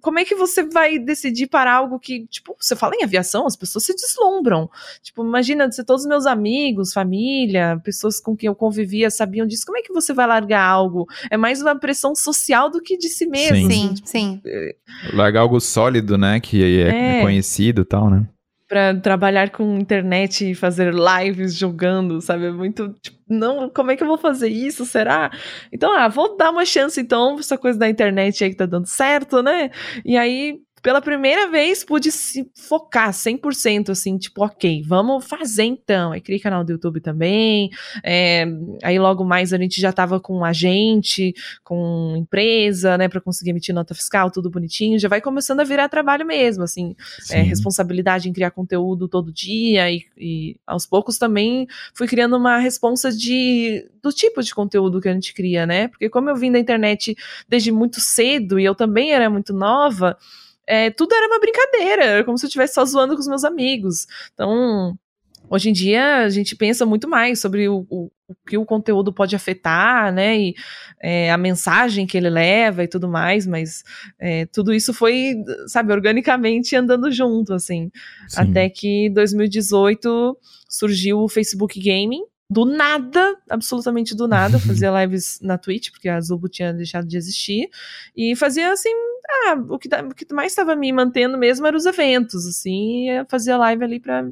como é que você vai decidir para algo que, tipo, você fala em aviação, as pessoas se deslumbram. Tipo, imagina se todos os meus amigos, família, pessoas com quem eu convivia sabiam disso, como é que você vai largar algo? É mais uma pressão social do que de si mesmo. Sim, tipo, sim. É... Largar algo sólido, né, que é, é. conhecido e tal, né? Para trabalhar com internet e fazer lives jogando, sabe? É muito, tipo, não, como é que eu vou fazer isso? Será? Então, ah, vou dar uma chance então, essa coisa da internet aí que tá dando certo, né? E aí pela primeira vez pude se focar 100%, assim, tipo, ok, vamos fazer então. Aí criei canal do YouTube também, é, aí logo mais a gente já tava com agente, com empresa, né, para conseguir emitir nota fiscal, tudo bonitinho, já vai começando a virar trabalho mesmo, assim, é, responsabilidade em criar conteúdo todo dia e, e, aos poucos também fui criando uma responsa de, do tipo de conteúdo que a gente cria, né, porque como eu vim da internet desde muito cedo e eu também era muito nova, é, tudo era uma brincadeira, era como se eu estivesse só zoando com os meus amigos. Então, Hoje em dia a gente pensa muito mais sobre o, o, o que o conteúdo pode afetar, né? E é, a mensagem que ele leva e tudo mais, mas é, tudo isso foi, sabe, organicamente andando junto, assim. Sim. Até que 2018 surgiu o Facebook Gaming, do nada, absolutamente do nada, fazia lives na Twitch, porque a Zubo tinha deixado de existir, e fazia assim, ah, o que, o que mais estava me mantendo mesmo eram os eventos, assim, fazia live ali pra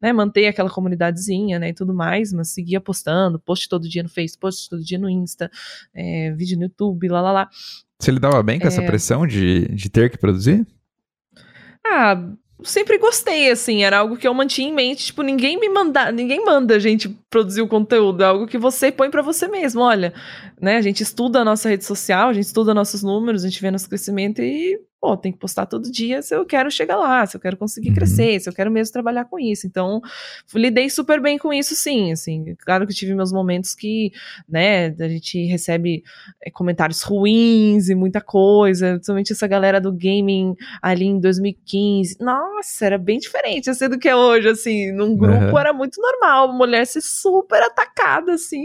né, manter aquela comunidadezinha, né, e tudo mais, mas seguia postando, post todo dia no Facebook, post todo dia no Insta, é, vídeo no YouTube, lá, lá, lá. Você lidava bem com é... essa pressão de, de ter que produzir? Ah, sempre gostei, assim, era algo que eu mantinha em mente, tipo, ninguém me manda, ninguém manda a gente produzir o conteúdo, é algo que você põe para você mesmo, olha, né, a gente estuda a nossa rede social, a gente estuda nossos números, a gente vê nosso crescimento e pô, tem que postar todo dia se eu quero chegar lá, se eu quero conseguir uhum. crescer, se eu quero mesmo trabalhar com isso. Então, lidei super bem com isso, sim. Assim, claro que tive meus momentos que, né, a gente recebe é, comentários ruins e muita coisa, principalmente essa galera do gaming ali em 2015. Nossa, era bem diferente assim do que é hoje, assim. Num grupo uhum. era muito normal, mulher ser super atacada, assim,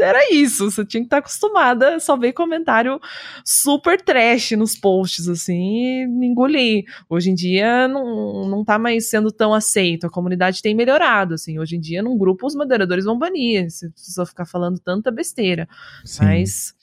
era isso. Você tinha que estar acostumada a só ver comentário super trash nos posts, assim, e engolir. Hoje em dia não, não tá mais sendo tão aceito. A comunidade tem melhorado, assim. Hoje em dia, num grupo, os moderadores vão banir se você ficar falando tanta besteira. Sim. Mas.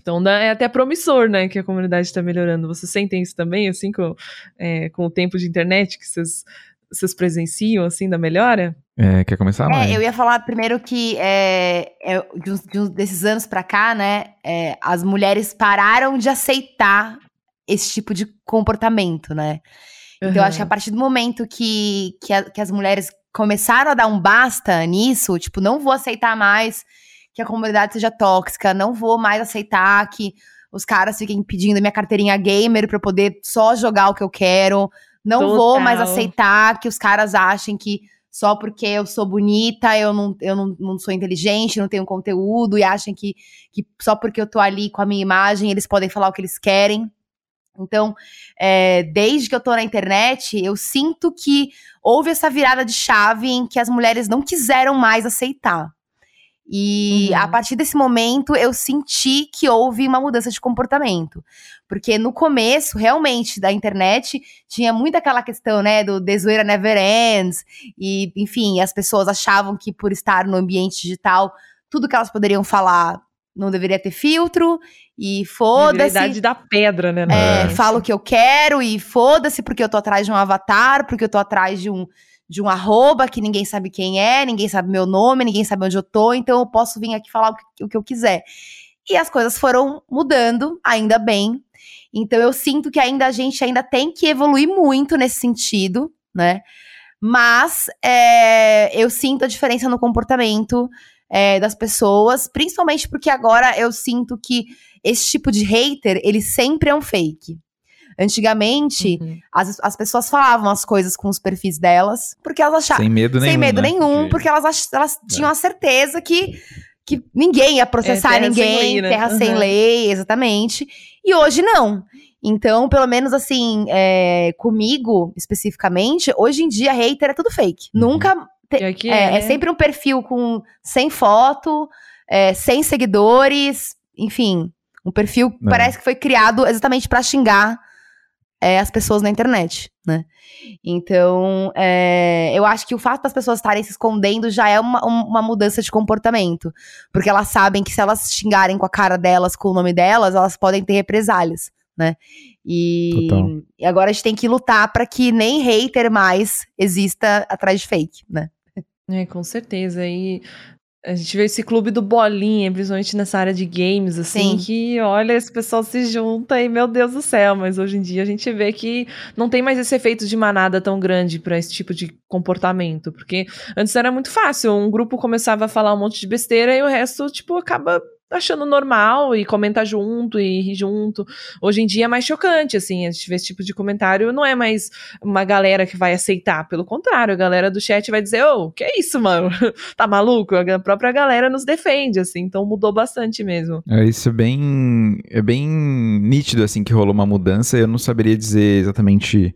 Então é até promissor, né, que a comunidade está melhorando. Vocês sentem isso também, assim, com, é, com o tempo de internet que vocês, vocês presenciam, assim, da melhora? É, quer começar, Mãe? É, eu ia falar primeiro que é, é, de, uns, de uns desses anos pra cá, né, é, as mulheres pararam de aceitar esse tipo de comportamento, né? Então, uhum. eu acho que a partir do momento que, que, a, que as mulheres começaram a dar um basta nisso, tipo, não vou aceitar mais que a comunidade seja tóxica, não vou mais aceitar que os caras fiquem pedindo minha carteirinha gamer pra eu poder só jogar o que eu quero, não Total. vou mais aceitar que os caras achem que só porque eu sou bonita, eu não, eu não, não sou inteligente, não tenho conteúdo, e acham que, que só porque eu tô ali com a minha imagem, eles podem falar o que eles querem. Então, é, desde que eu tô na internet, eu sinto que houve essa virada de chave em que as mulheres não quiseram mais aceitar. E uhum. a partir desse momento eu senti que houve uma mudança de comportamento. Porque no começo, realmente, da internet, tinha muito aquela questão, né, do The Zoeira Never Ends. E, enfim, as pessoas achavam que por estar no ambiente digital, tudo que elas poderiam falar não deveria ter filtro. E foda-se. Verdade da pedra, né? É, falo o que eu quero e foda-se porque eu tô atrás de um avatar, porque eu tô atrás de um de um arroba que ninguém sabe quem é, ninguém sabe meu nome, ninguém sabe onde eu tô, então eu posso vir aqui falar o que, o que eu quiser. E as coisas foram mudando, ainda bem. Então eu sinto que ainda a gente ainda tem que evoluir muito nesse sentido, né? Mas é, eu sinto a diferença no comportamento é, das pessoas, principalmente porque agora eu sinto que esse tipo de hater, ele sempre é um fake. Antigamente, uhum. as, as pessoas falavam as coisas com os perfis delas, porque elas achavam. Sem medo nenhum. Sem medo né? nenhum, porque elas, ach, elas é. tinham a certeza que, que ninguém ia processar é, ninguém, sem lei, né? terra uhum. sem lei, exatamente. E hoje não. Então, pelo menos assim, é, comigo especificamente, hoje em dia hater é tudo fake. Uhum. Nunca. Te, é, é, é, sempre um perfil com sem foto, é, sem seguidores, enfim. Um perfil que parece que foi criado exatamente para xingar é, as pessoas na internet, né? Então, é, eu acho que o fato das pessoas estarem se escondendo já é uma, uma mudança de comportamento. Porque elas sabem que se elas xingarem com a cara delas, com o nome delas, elas podem ter represálias, né? E, e agora a gente tem que lutar para que nem hater mais exista atrás de fake, né? É, com certeza. E a gente vê esse clube do bolinha, principalmente nessa área de games, assim, Sim. que olha, esse pessoal se junta e meu Deus do céu, mas hoje em dia a gente vê que não tem mais esse efeito de manada tão grande para esse tipo de comportamento, porque antes era muito fácil, um grupo começava a falar um monte de besteira e o resto, tipo, acaba achando normal e comenta junto e ri junto. Hoje em dia é mais chocante, assim, a gente vê esse tipo de comentário, não é mais uma galera que vai aceitar, pelo contrário, a galera do chat vai dizer, ô, oh, que é isso, mano? tá maluco? A própria galera nos defende, assim, então mudou bastante mesmo. É, isso é bem, é bem nítido, assim, que rolou uma mudança, eu não saberia dizer exatamente...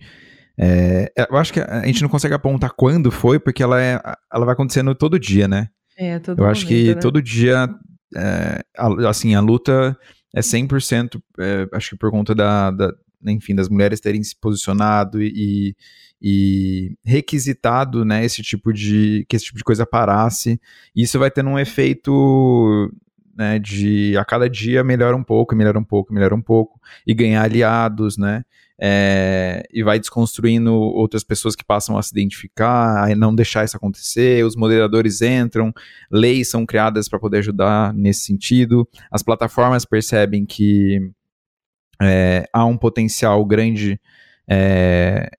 É, eu acho que a gente não consegue apontar quando foi, porque ela, é, ela vai acontecendo todo dia, né? É, todo Eu momento, acho que né? todo dia, é, a, assim, a luta é 100%, é, acho que por conta da, da, enfim, das mulheres terem se posicionado e, e requisitado, né, esse tipo de, que esse tipo de coisa parasse. Isso vai tendo um efeito, né, de a cada dia melhora um pouco, melhora um pouco, melhora um pouco, e ganhar aliados, né, é, e vai desconstruindo outras pessoas que passam a se identificar, a não deixar isso acontecer. Os moderadores entram, leis são criadas para poder ajudar nesse sentido. As plataformas percebem que é, há um potencial grande é,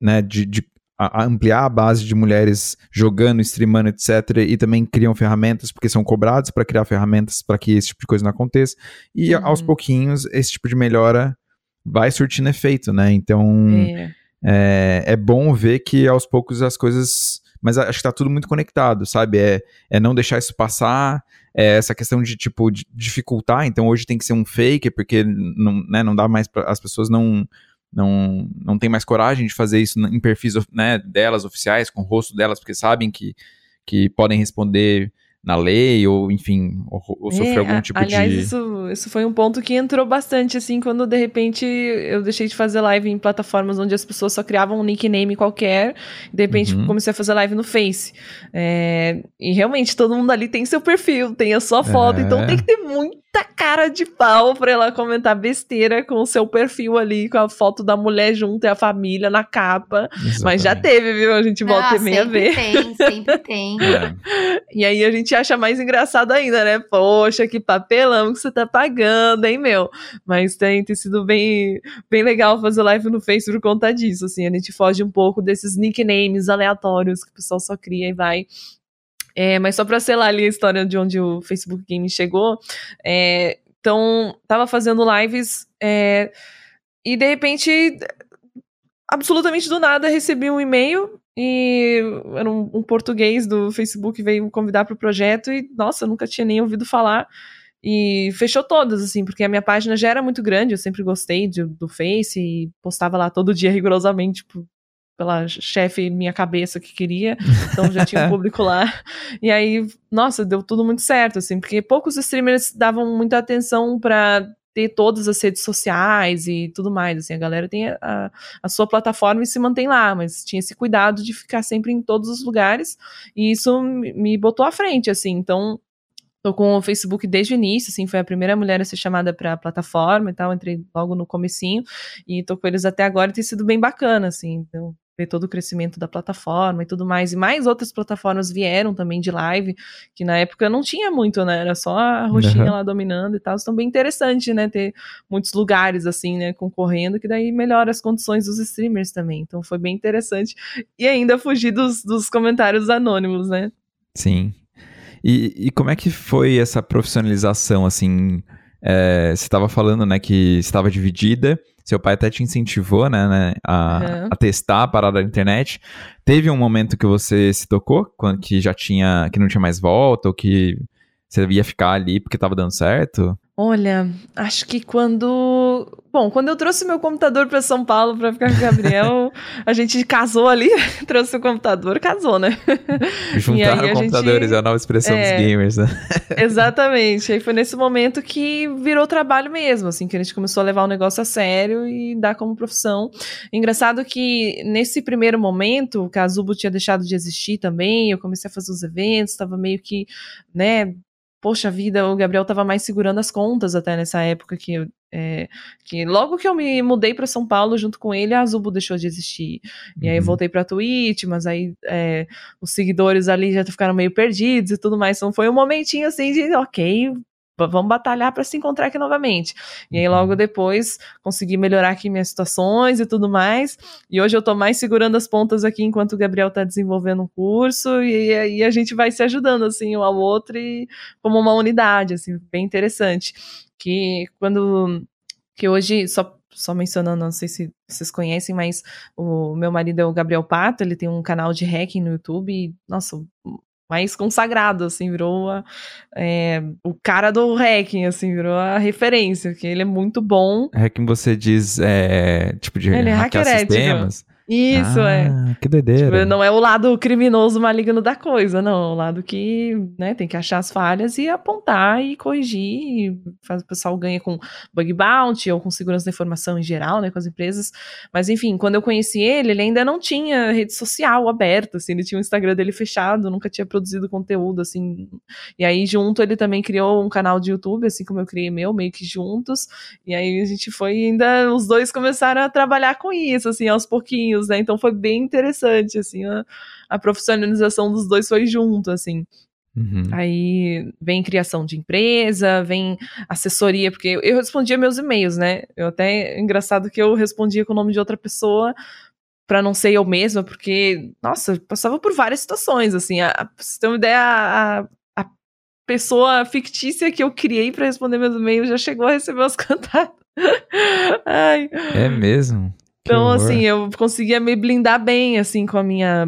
né, de, de a, ampliar a base de mulheres jogando, streamando, etc. E também criam ferramentas, porque são cobrados para criar ferramentas para que esse tipo de coisa não aconteça. E Uhum. aos pouquinhos, esse tipo de melhora vai surtindo efeito, né? Então É. é, é bom ver que aos poucos as coisas. Mas acho que tá tudo muito conectado, sabe? É, é não deixar isso passar, é essa questão de, tipo, de dificultar. Então hoje tem que ser um fake, porque não, né, não dá mais pra, as pessoas não. Não, não tem mais coragem de fazer isso em perfis né, delas, oficiais, com o rosto delas, porque sabem que, que podem responder na lei, ou enfim, ou, ou sofrer É, algum tipo aliás, de. isso, isso foi um ponto que entrou bastante, assim, quando de repente eu deixei de fazer live em plataformas onde as pessoas só criavam um nickname qualquer, e de repente Uhum. comecei a fazer live no Face. É, e realmente todo mundo ali tem seu perfil, tem a sua foto, É. então tem que ter muita cara de pau pra ela comentar besteira com o seu perfil ali, com a foto da mulher junto e a família na capa. Mas já Exatamente. teve, viu? A gente volta Ah, e meia a sempre ver. tem, sempre tem. É. E aí a gente acha mais engraçado ainda, né? Poxa, que papelão que você tá pagando, hein, meu? Mas tem, tem sido bem, bem legal fazer live no Face por conta disso, assim. A gente foge um pouco desses nicknames aleatórios que o pessoal só cria e vai. É, mas só pra selar ali a história de onde o Facebook Game chegou, é, então, tava fazendo lives é, e de repente, absolutamente do nada, recebi um e-mail e era um, um português do Facebook veio me convidar para o projeto e, nossa, nunca tinha nem ouvido falar. E fechou todas, assim, porque a minha página já era muito grande, eu sempre gostei de- do Face e postava lá todo dia rigorosamente, tipo, pela chefe minha cabeça que queria, então já tinha um público lá. E aí, nossa, deu tudo muito certo, assim, porque poucos streamers davam muita atenção pra ter todas as redes sociais e tudo mais, assim, a galera tem a, a sua plataforma e se mantém lá, mas tinha esse cuidado de ficar sempre em todos os lugares, e isso me botou à frente, assim, então Tô com o Facebook desde o início, assim, foi a primeira mulher a ser chamada pra plataforma e tal, entrei logo no comecinho, e tô com eles até agora e tem sido bem bacana, assim, então, ver todo o crescimento da plataforma e tudo mais, e mais outras plataformas vieram também de live, que na época não tinha muito, né, era só a roxinha Uhum. lá dominando e tal, então bem interessante, né, ter muitos lugares, assim, né, concorrendo, que daí melhora as condições dos streamers também, então foi bem interessante, e ainda fugir dos, dos comentários anônimos, né. Sim. E, e como é que foi essa profissionalização, assim? é, você estava falando, né, que estava dividida. Seu pai até te incentivou, né, né, a, Uhum. a testar a parada da internet. Teve um momento que você se tocou, quando que já tinha, que não tinha mais volta, ou que você ia ficar ali porque estava dando certo? Olha, acho que quando. Bom, quando eu trouxe meu computador para São Paulo para ficar com o Gabriel, a gente casou ali, trouxe o computador, casou, né? Juntaram computadores, gente- é a nova expressão é. dos gamers, né? Exatamente. Aí foi nesse momento que virou trabalho mesmo, assim, que a gente começou a levar o negócio a sério e dar como profissão. Engraçado que nesse primeiro momento, o Kazubo tinha deixado de existir também, eu comecei a fazer os eventos, estava meio que, né, poxa vida, o Gabriel tava mais segurando as contas até nessa época que eu, é, que logo que eu me mudei para São Paulo junto com ele, a Azubo deixou de existir. E aí eu Uhum. voltei pra Twitch, mas aí é, os seguidores ali já ficaram meio perdidos e tudo mais. Então foi um momentinho assim de, ok, vamos batalhar para se encontrar aqui novamente. E aí logo depois consegui melhorar aqui minhas situações e tudo mais. E hoje eu tô mais segurando as pontas aqui enquanto o Gabriel tá desenvolvendo um curso e aí a gente vai se ajudando assim um ao outro e como uma unidade, assim, bem interessante. Que quando que hoje só só mencionando, não sei se vocês conhecem, mas o meu marido é o Gabriel Pato, ele tem um canal de hacking no YouTube e, nossa, mais consagrado, assim, virou a, é, o cara do hacking, assim, virou a referência, que ele é muito bom. Hacking você diz, é, tipo de ele é hackear sistemas? Isso, ah, é. Que doideira. Tipo, não é o lado criminoso maligno da coisa, não. É o lado que, né, tem que achar as falhas e apontar e corrigir. E faz, o pessoal ganha com bug bounty ou com segurança da informação em geral, né, com as empresas. Mas, enfim, quando eu conheci ele, ele ainda não tinha rede social aberta, assim. Ele tinha o Instagram dele fechado, nunca tinha produzido conteúdo, assim. E aí, junto, ele também criou um canal de YouTube, assim como eu criei meu, meio que juntos. E aí, a gente foi ainda... Os dois começaram a trabalhar com isso, assim, aos pouquinhos né? Então foi bem interessante, assim, a, a profissionalização dos dois foi junto, assim. Uhum. Aí vem criação de empresa, vem assessoria, porque eu, eu respondia meus e-mails, né? Eu até engraçado que eu respondia com o nome de outra pessoa para não ser eu mesma, porque, nossa, passava por várias situações, assim. A, a, pra você ter uma ideia, a, a pessoa fictícia que eu criei para responder meus e-mails já chegou a receber os cantadas. Ai. É mesmo? Então, assim, eu conseguia me blindar bem, assim, com a minha.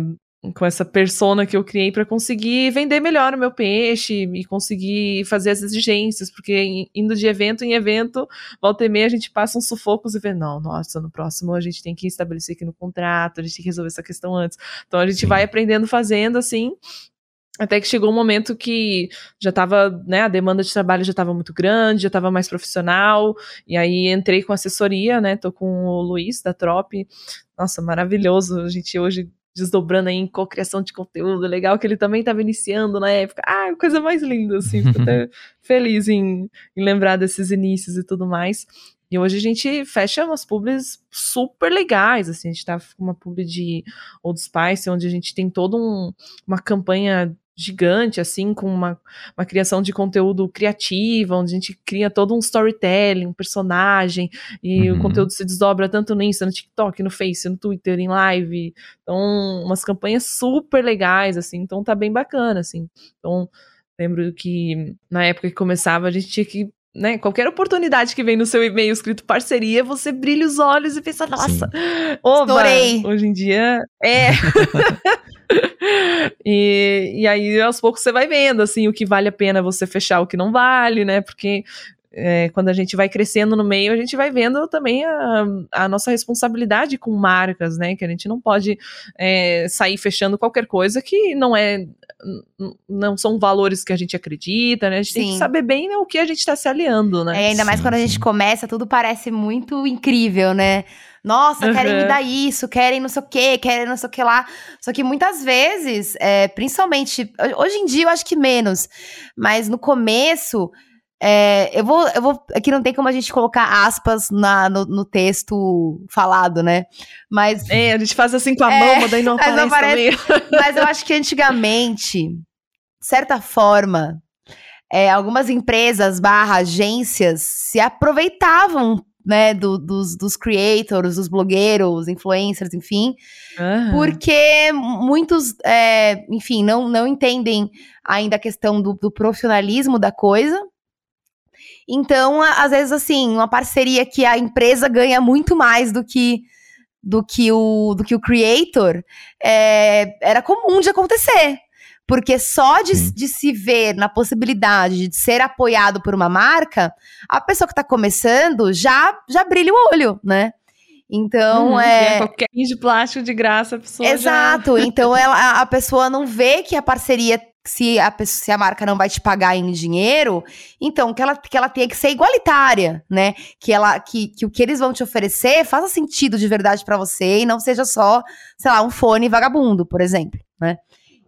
Com essa persona que eu criei para conseguir vender melhor o meu peixe e conseguir fazer as exigências, porque indo de evento em evento, volta e meia a gente passa uns sufocos e vê, não, nossa, no próximo a gente tem que estabelecer aqui no contrato, a gente tem que resolver essa questão antes. Então a gente Sim. vai aprendendo fazendo assim, até que chegou um momento que já estava, né, a demanda de trabalho já estava muito grande, já estava mais profissional, e aí entrei com assessoria, né, tô com o Luiz da Trop, nossa, maravilhoso, a gente hoje desdobrando aí em cocriação de conteúdo, legal que ele também estava iniciando na época, ah, coisa mais linda, assim, fico até feliz em, em lembrar desses inícios e tudo mais, e hoje a gente fecha umas publis super legais, assim, a gente tá com uma publi de Old Spice, onde a gente tem toda um, uma campanha gigante, assim, com uma, uma criação de conteúdo criativa, onde a gente cria todo um storytelling, um personagem, e uhum. o conteúdo se desdobra tanto no Insta, no TikTok, no Face, no Twitter, em live. Então, umas campanhas super legais, assim, então tá bem bacana, assim. Então, lembro que na época que começava, a gente tinha que né, qualquer oportunidade que vem no seu e-mail escrito parceria, você brilha os olhos e pensa, nossa, oba, hoje em dia é. e, e aí, aos poucos, você vai vendo, assim, o que vale a pena você fechar, o que não vale, né? Porque é, quando a gente vai crescendo no meio, a gente vai vendo também a, a nossa responsabilidade com marcas, né? Que a gente não pode é, sair fechando qualquer coisa que não é não são valores que a gente acredita, né? A gente sim. tem que saber bem né, o que a gente está se aliando, né? É, ainda mais sim, quando a gente começa, tudo parece muito incrível, né? Nossa, uhum. querem me dar isso, querem não sei o quê, querem não sei o que lá. Só que muitas vezes, é, principalmente, hoje em dia eu acho que menos, mas no começo, é, eu vou, eu vou. Aqui não tem como a gente colocar aspas na, no, no texto falado, né? Mas. É, a gente faz assim com a é, mão, daí não aparece, não aparece Mas eu acho que antigamente, de certa forma, é, algumas empresas barra agências se aproveitavam né, do, dos, dos creators, dos blogueiros, influencers, enfim, uhum. porque muitos, é, enfim, não, não entendem ainda a questão do, do profissionalismo da coisa, então, às vezes, assim, uma parceria que a empresa ganha muito mais do que do que o, do que o creator é, era comum de acontecer. Porque só de, de, se ver na possibilidade de ser apoiado por uma marca, a pessoa que está começando já, já brilha o olho, né? Então, é... é. Qualquer de plástico de graça, a pessoa Exato. Já... então, ela, a pessoa não vê que a parceria se a, pessoa, se a marca não vai te pagar em dinheiro, então que ela, que ela tenha que ser igualitária, né? Que, ela, que, que o que eles vão te oferecer faça sentido de verdade para você e não seja só, sei lá, um fone vagabundo, por exemplo, né?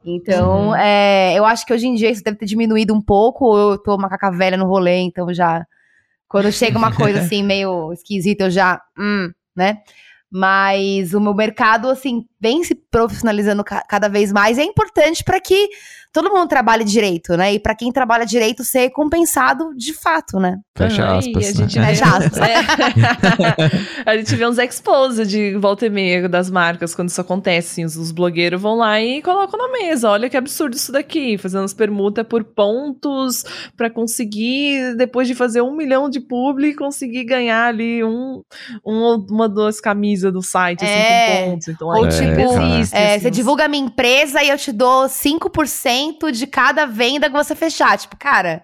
Então, uhum. é, eu acho que hoje em dia isso deve ter diminuído um pouco, ou eu tô macaca velha no rolê, então já. Quando chega uma coisa assim meio esquisita, eu já. Hum, né? Mas o meu mercado, assim, vem se profissionalizando ca cada vez mais. É importante para que todo mundo trabalhe direito, né? E para quem trabalha direito ser compensado de fato, né? Fecha aspas. a gente né? vê, Fecha aspas. é. a gente vê uns exposes de volta e meia das marcas quando isso acontece. Os, os blogueiros vão lá e colocam na mesa. Olha que absurdo isso daqui, fazendo as permutas por pontos para conseguir, depois de fazer um milhão de publi, conseguir ganhar ali um, um uma duas camisas do site, assim, É. com pontos. Então, Ou aí tipo, existe, É, assim, você uns- divulga a minha empresa e eu te dou 5% de cada venda que você fechar. Tipo, cara,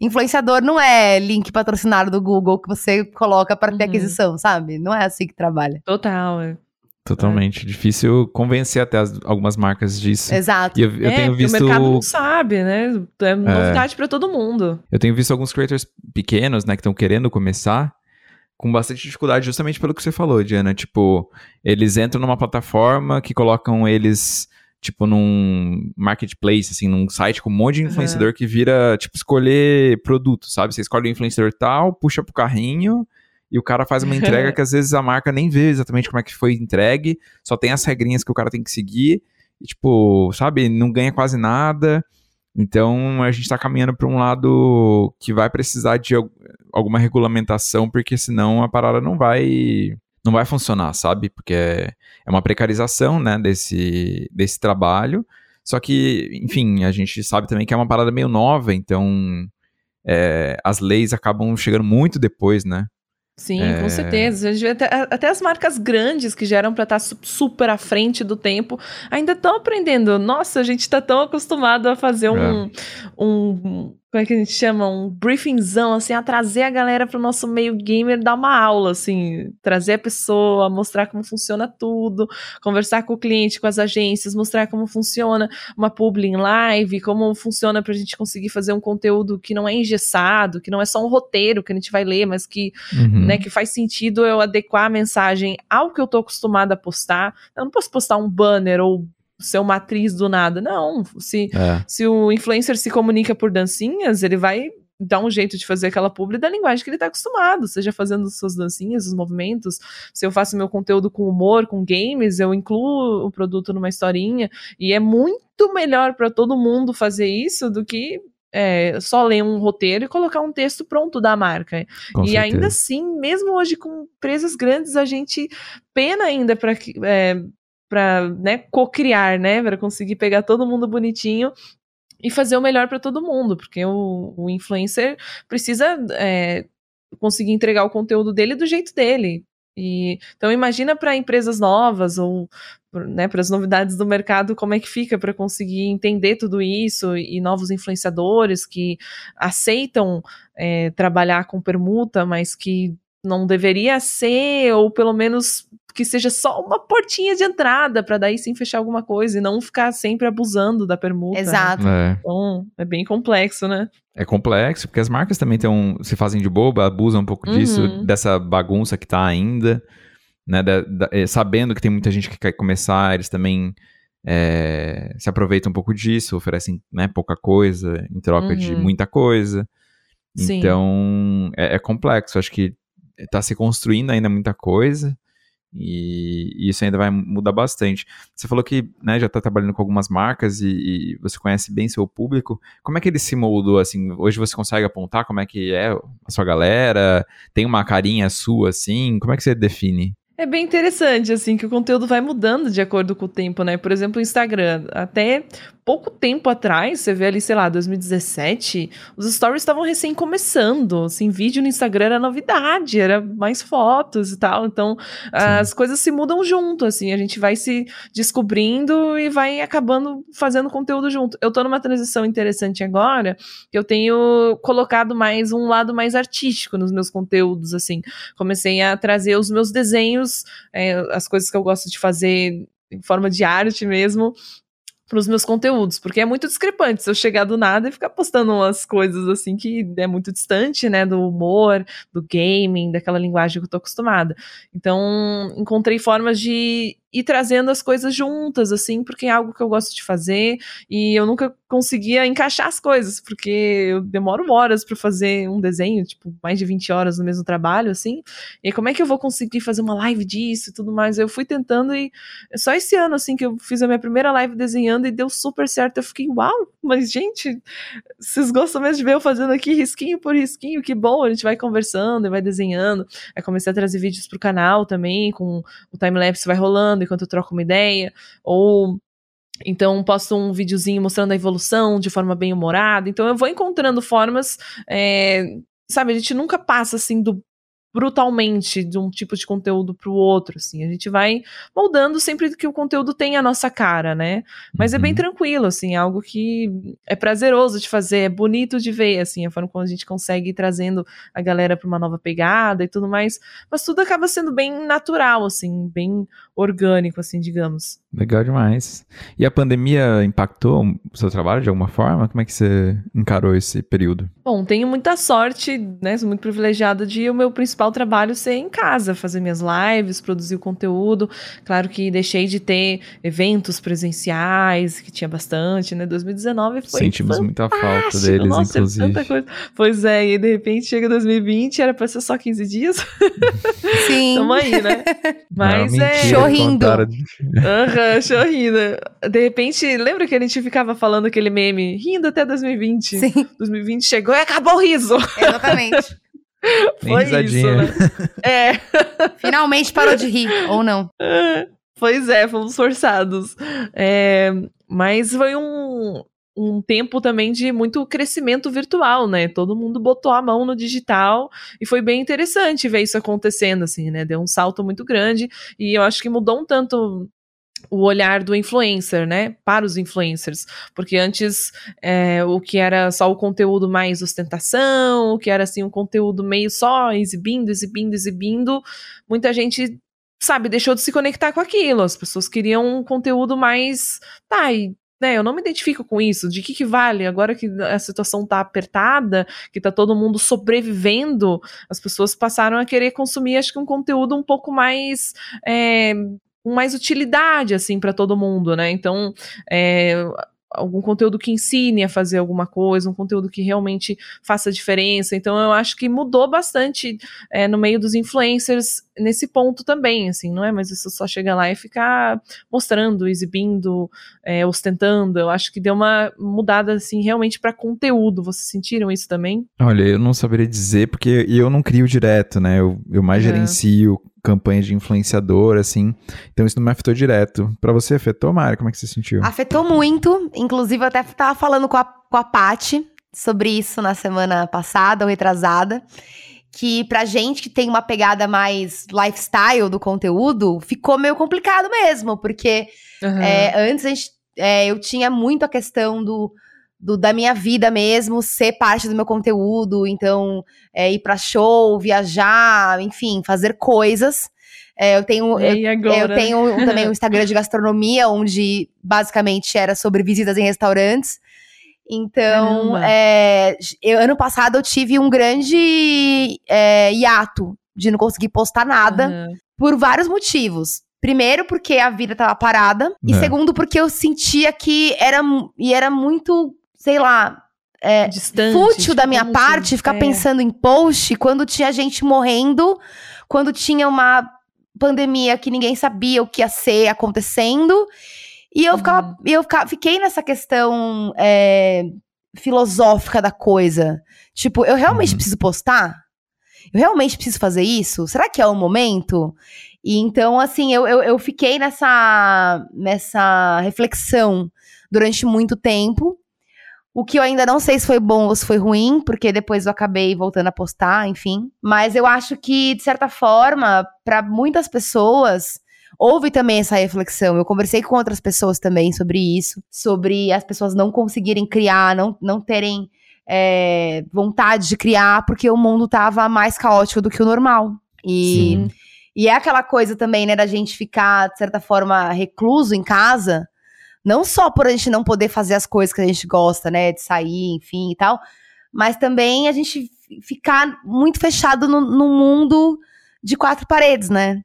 influenciador não é link patrocinado do Google que você coloca para ter Uhum. aquisição, sabe? Não é assim que trabalha. Total, é. Totalmente. Difícil convencer até as- algumas marcas disso. Exato. E eu, eu É, tenho porque visto. O mercado não sabe, né? É novidade pra todo mundo. Eu tenho visto alguns creators pequenos, né, que estão querendo começar com bastante dificuldade, justamente pelo que você falou, Diana. Tipo, eles entram numa plataforma que colocam eles, tipo, num marketplace, assim, num site com um monte de Uhum. influenciador que vira, tipo, escolher produto, sabe? Você escolhe o influenciador tal, puxa pro carrinho. E o cara faz uma entrega que às vezes a marca nem vê exatamente como é que foi entregue, só tem as regrinhas que o cara tem que seguir, e tipo, sabe, não ganha quase nada. Então a gente está caminhando para um lado que vai precisar de al- alguma regulamentação, porque senão a parada não vai não vai funcionar, sabe? Porque é é uma precarização, né, desse, desse trabalho. Só que, enfim, a gente sabe também que é uma parada meio nova, então é, as leis acabam chegando muito depois, né? Sim, É. com certeza. A gente vê até, até as marcas grandes que já eram para estar super à frente do tempo ainda estão aprendendo. Nossa, a gente está tão acostumado a fazer um, um. Como é que a gente chama? Um briefingzão, assim, a trazer a galera para o nosso meio gamer, dar uma aula, assim, trazer a pessoa, mostrar como funciona tudo, conversar com o cliente, com as agências, mostrar como funciona uma publi em live, como funciona para a gente conseguir fazer um conteúdo que não é engessado, que não é só um roteiro que a gente vai ler, mas que Uhum. né, que faz sentido eu adequar a mensagem ao que eu tô acostumada a postar. Eu não posso postar um banner ou ser uma atriz do nada. Não, se, É. se o influencer se comunica por dancinhas, ele vai dar um jeito de fazer aquela publi da linguagem que ele tá acostumado, seja fazendo suas dancinhas, os movimentos. Se eu faço meu conteúdo com humor, com games, eu incluo o produto numa historinha e é muito melhor para todo mundo fazer isso do que é, só ler um roteiro e colocar um texto pronto da marca. Com e ainda certeza. assim, mesmo hoje com empresas grandes, a gente pena ainda para é, para né, co-criar, né, para conseguir pegar todo mundo bonitinho e fazer o melhor para todo mundo, porque o, o influencer precisa é, conseguir entregar o conteúdo dele do jeito dele. E, então imagina para empresas novas ou né, para as novidades do mercado como é que fica para conseguir entender tudo isso e novos influenciadores que aceitam é, trabalhar com permuta, mas que não deveria ser, ou pelo menos que seja só uma portinha de entrada para daí sim fechar alguma coisa e não ficar sempre abusando da permuta. né? Exato. É. Então, é bem complexo, né? É complexo, porque as marcas também tão, se fazem de boba, abusam um pouco disso, Uhum. dessa bagunça que tá ainda, né? da- da- eh, sabendo que tem muita gente que quer começar, eles também eh, se aproveitam um pouco disso, oferecem né, pouca coisa em troca de Uhum. muita coisa. Sim. Então, é, é complexo. Acho que tá se construindo ainda muita coisa. E, e isso ainda vai mudar bastante. Você falou que né, já está trabalhando com algumas marcas e, e você conhece bem seu público. Como é que ele se moldou assim? Hoje você consegue apontar como é que é a sua galera? Tem uma carinha sua assim? Como é que você define? É bem interessante, assim, que o conteúdo vai mudando de acordo com o tempo, né? Por exemplo, o Instagram. Até pouco tempo atrás, você vê ali, sei lá, 2017, os stories estavam recém começando. Assim, vídeo no Instagram era novidade, era mais fotos e tal. Então, as coisas se mudam junto, assim, a gente vai se descobrindo e vai acabando fazendo conteúdo junto. Eu tô numa transição interessante agora, que eu tenho colocado mais um lado mais artístico nos meus conteúdos, assim. Comecei a trazer os meus desenhos, é, as coisas que eu gosto de fazer em forma de arte mesmo, para os meus conteúdos, porque é muito discrepante se eu chegar do nada e ficar postando umas coisas assim que é muito distante, né, do humor, do gaming, daquela linguagem que eu tô acostumada. Então, encontrei formas de ir trazendo as coisas juntas, assim, porque é algo que eu gosto de fazer e eu nunca conseguia encaixar as coisas, porque eu demoro horas para fazer um desenho, tipo, mais de 20 horas no mesmo trabalho, assim. E como é que eu vou conseguir fazer uma live disso e tudo mais? Eu fui tentando e só esse ano, assim, que eu fiz a minha primeira live desenhando e deu super certo. Eu fiquei, uau, mas gente, vocês gostam mesmo de ver eu fazendo aqui risquinho por risquinho? Que bom, a gente vai conversando e vai desenhando. Aí comecei a trazer vídeos pro canal também, com o time-lapse vai rolando enquanto eu troco uma ideia, ou então, posto um videozinho mostrando a evolução de forma bem humorada. Então, eu vou encontrando formas. É, sabe, a gente nunca passa assim do brutalmente de um tipo de conteúdo para o outro, assim. A gente vai moldando sempre que o conteúdo tem a nossa cara, né? Mas uhum. é bem uhum. tranquilo, assim, é algo que é prazeroso de fazer, é bonito de ver, assim, a forma como a gente consegue ir trazendo a galera para uma nova pegada e tudo mais. Mas tudo acaba sendo bem natural, assim, bem orgânico, assim, digamos. Legal demais. E a pandemia impactou o seu trabalho de alguma forma? Como é que você encarou esse período? Bom, tenho muita sorte, né? Sou muito privilegiada de o meu principal trabalho ser em casa, fazer minhas lives, produzir o conteúdo. Claro que deixei de ter eventos presenciais, que tinha bastante, né? 2019 foi. Sentimos muita falta deles, Nossa, inclusive. Tanta coisa. Pois é, e de repente chega 2020, era pra ser só 15 dias. Sim. Tamo aí, né? Mas Não, é. Chorrindo. Aham. Uhum, rindo. De repente, lembra que a gente ficava falando aquele meme, rindo até 2020? Sim. 2020 chegou e acabou o riso. Exatamente. Foi isso, né? É. Finalmente parou de rir, ou não? Pois é, fomos forçados. É, mas foi um, um tempo também de muito crescimento virtual, né? Todo mundo botou a mão no digital e foi bem interessante ver isso acontecendo, assim, né? Deu um salto muito grande e eu acho que mudou um tanto o olhar do influencer, né, para os influencers, porque antes é, o que era só o conteúdo mais ostentação, o que era assim um conteúdo meio só exibindo, exibindo, exibindo, muita gente sabe deixou de se conectar com aquilo, as pessoas queriam um conteúdo mais, tá, e, né, eu não me identifico com isso, de que que vale? Agora que a situação tá apertada, que tá todo mundo sobrevivendo, as pessoas passaram a querer consumir, acho que um conteúdo um pouco mais é, com mais utilidade, assim, para todo mundo, né? Então, é, algum conteúdo que ensine a fazer alguma coisa, um conteúdo que realmente faça diferença. Então eu acho que mudou bastante é, no meio dos influencers nesse ponto também, assim, não é? Mas isso só chega lá e ficar mostrando, exibindo, é, ostentando. Eu acho que deu uma mudada assim realmente para conteúdo. Vocês sentiram isso também? Olha, eu não saberia dizer porque eu não crio direto, né? Eu, eu mais gerencio campanha de influenciador, assim. Então isso não me afetou direto. Para você afetou, Mari? Como é que você sentiu? Afetou muito. Inclusive, eu até tava falando com a, com a Paty sobre isso na semana passada ou retrasada. Que pra gente que tem uma pegada mais lifestyle do conteúdo, ficou meio complicado mesmo, porque uhum. é, antes a gente, é, eu tinha muito a questão do do, da minha vida mesmo ser parte do meu conteúdo. Então, é, ir para show, viajar, enfim, fazer coisas. É, eu tenho, eu, eu, tenho também um Instagram de gastronomia, onde basicamente era sobre visitas em restaurantes. Então, é, eu, ano passado eu tive um grande é, hiato de não conseguir postar nada uhum. por vários motivos. Primeiro, porque a vida tava parada. E é. segundo, porque eu sentia que era, e era muito sei lá, é, Distante, fútil da minha parte ficar é. pensando em post quando tinha gente morrendo, quando tinha uma pandemia que ninguém sabia o que ia ser acontecendo. E eu, ficava, uhum. eu ficava, fiquei nessa questão é, filosófica da coisa. Tipo, eu realmente uhum. preciso postar? Eu realmente preciso fazer isso? Será que é o momento? E então, assim, eu, eu, eu fiquei nessa, nessa reflexão durante muito tempo. O que eu ainda não sei se foi bom ou se foi ruim, porque depois eu acabei voltando a postar, enfim. Mas eu acho que, de certa forma, para muitas pessoas, houve também essa reflexão. Eu conversei com outras pessoas também sobre isso, sobre as pessoas não conseguirem criar, não, não terem é, vontade de criar, porque o mundo tava mais caótico do que o normal. E, Sim. e é aquela coisa também, né, da gente ficar, de certa forma, recluso em casa não só por a gente não poder fazer as coisas que a gente gosta, né? De sair, enfim e tal. Mas também a gente ficar muito fechado no, no mundo de quatro paredes, né?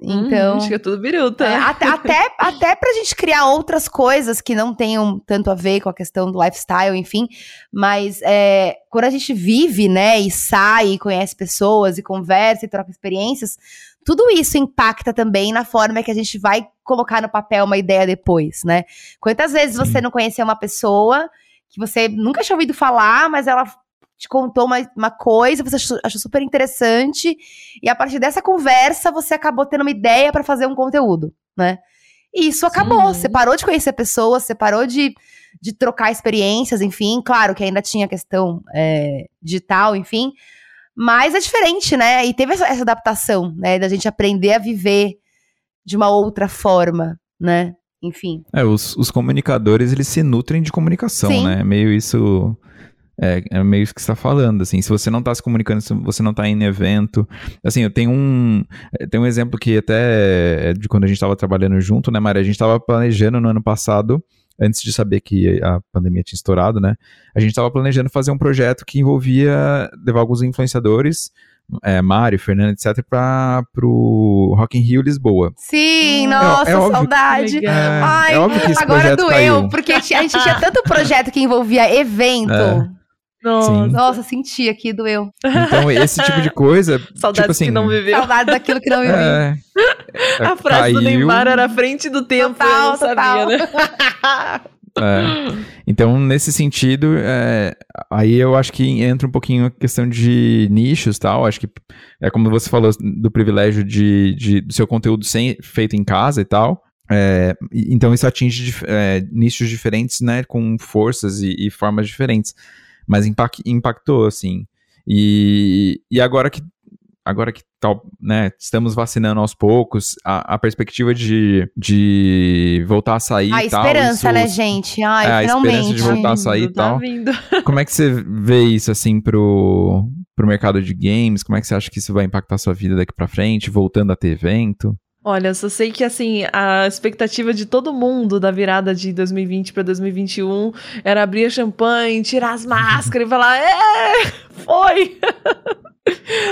Uhum, então. Hum, fica tudo biruta. É, até, até, até pra gente criar outras coisas que não tenham tanto a ver com a questão do lifestyle, enfim. Mas é, quando a gente vive, né, e sai, e conhece pessoas, e conversa e troca experiências, tudo isso impacta também na forma que a gente vai colocar no papel uma ideia depois, né? Quantas vezes Sim. você não conheceu uma pessoa que você nunca tinha ouvido falar, mas ela te contou uma, uma coisa, você achou, achou, super interessante, e a partir dessa conversa você acabou tendo uma ideia para fazer um conteúdo, né? E isso acabou. Sim. Você parou de conhecer pessoas, você parou de, de trocar experiências, enfim. Claro que ainda tinha questão é, digital, enfim. Mas é diferente, né? E teve essa, essa adaptação, né? Da gente aprender a viver de uma outra forma, né? Enfim. É, os, os comunicadores, eles se nutrem de comunicação, Sim. né? É meio isso é, é meio isso que você está falando, assim, se você não está se comunicando, se você não está em evento, assim, eu tenho um, tem um exemplo que até é de quando a gente estava trabalhando junto, né, Maria, a gente estava planejando no ano passado, antes de saber que a pandemia tinha estourado, né, a gente estava planejando fazer um projeto que envolvia levar alguns influenciadores é, Mário, Fernando, etc., para o Rock in Rio Lisboa. Sim, hum. nossa, é, é saudade. É, Ai, é óbvio que esse agora doeu, caiu. porque a gente tinha tanto projeto que envolvia evento. É. Nossa. Nossa, senti aqui, doeu. Então, esse tipo de coisa. Saudades tipo assim, que não viveu. Saudades daquilo que não viveu. É, a frase caiu. do Neymar era frente do tempo, total, eu sabia, né? É. Então, nesse sentido, é, aí eu acho que entra um pouquinho a questão de nichos tal. Acho que é como você falou do privilégio de, de do seu conteúdo ser feito em casa e tal. É, então, isso atinge é, nichos diferentes, né? Com forças e, e formas diferentes mas impact, impactou, assim. E, e agora que agora que tal, né, estamos vacinando aos poucos, a, a perspectiva de, de voltar a sair a e tal. A esperança, isso, né, gente? Ai, é. A esperança de voltar a sair e tal. Tá Como é que você vê isso, assim, pro, pro mercado de games? Como é que você acha que isso vai impactar a sua vida daqui pra frente, voltando a ter evento? Olha, eu só sei que assim, a expectativa de todo mundo da virada de 2020 para 2021 era abrir a champanhe, tirar as máscaras e falar: "É, foi".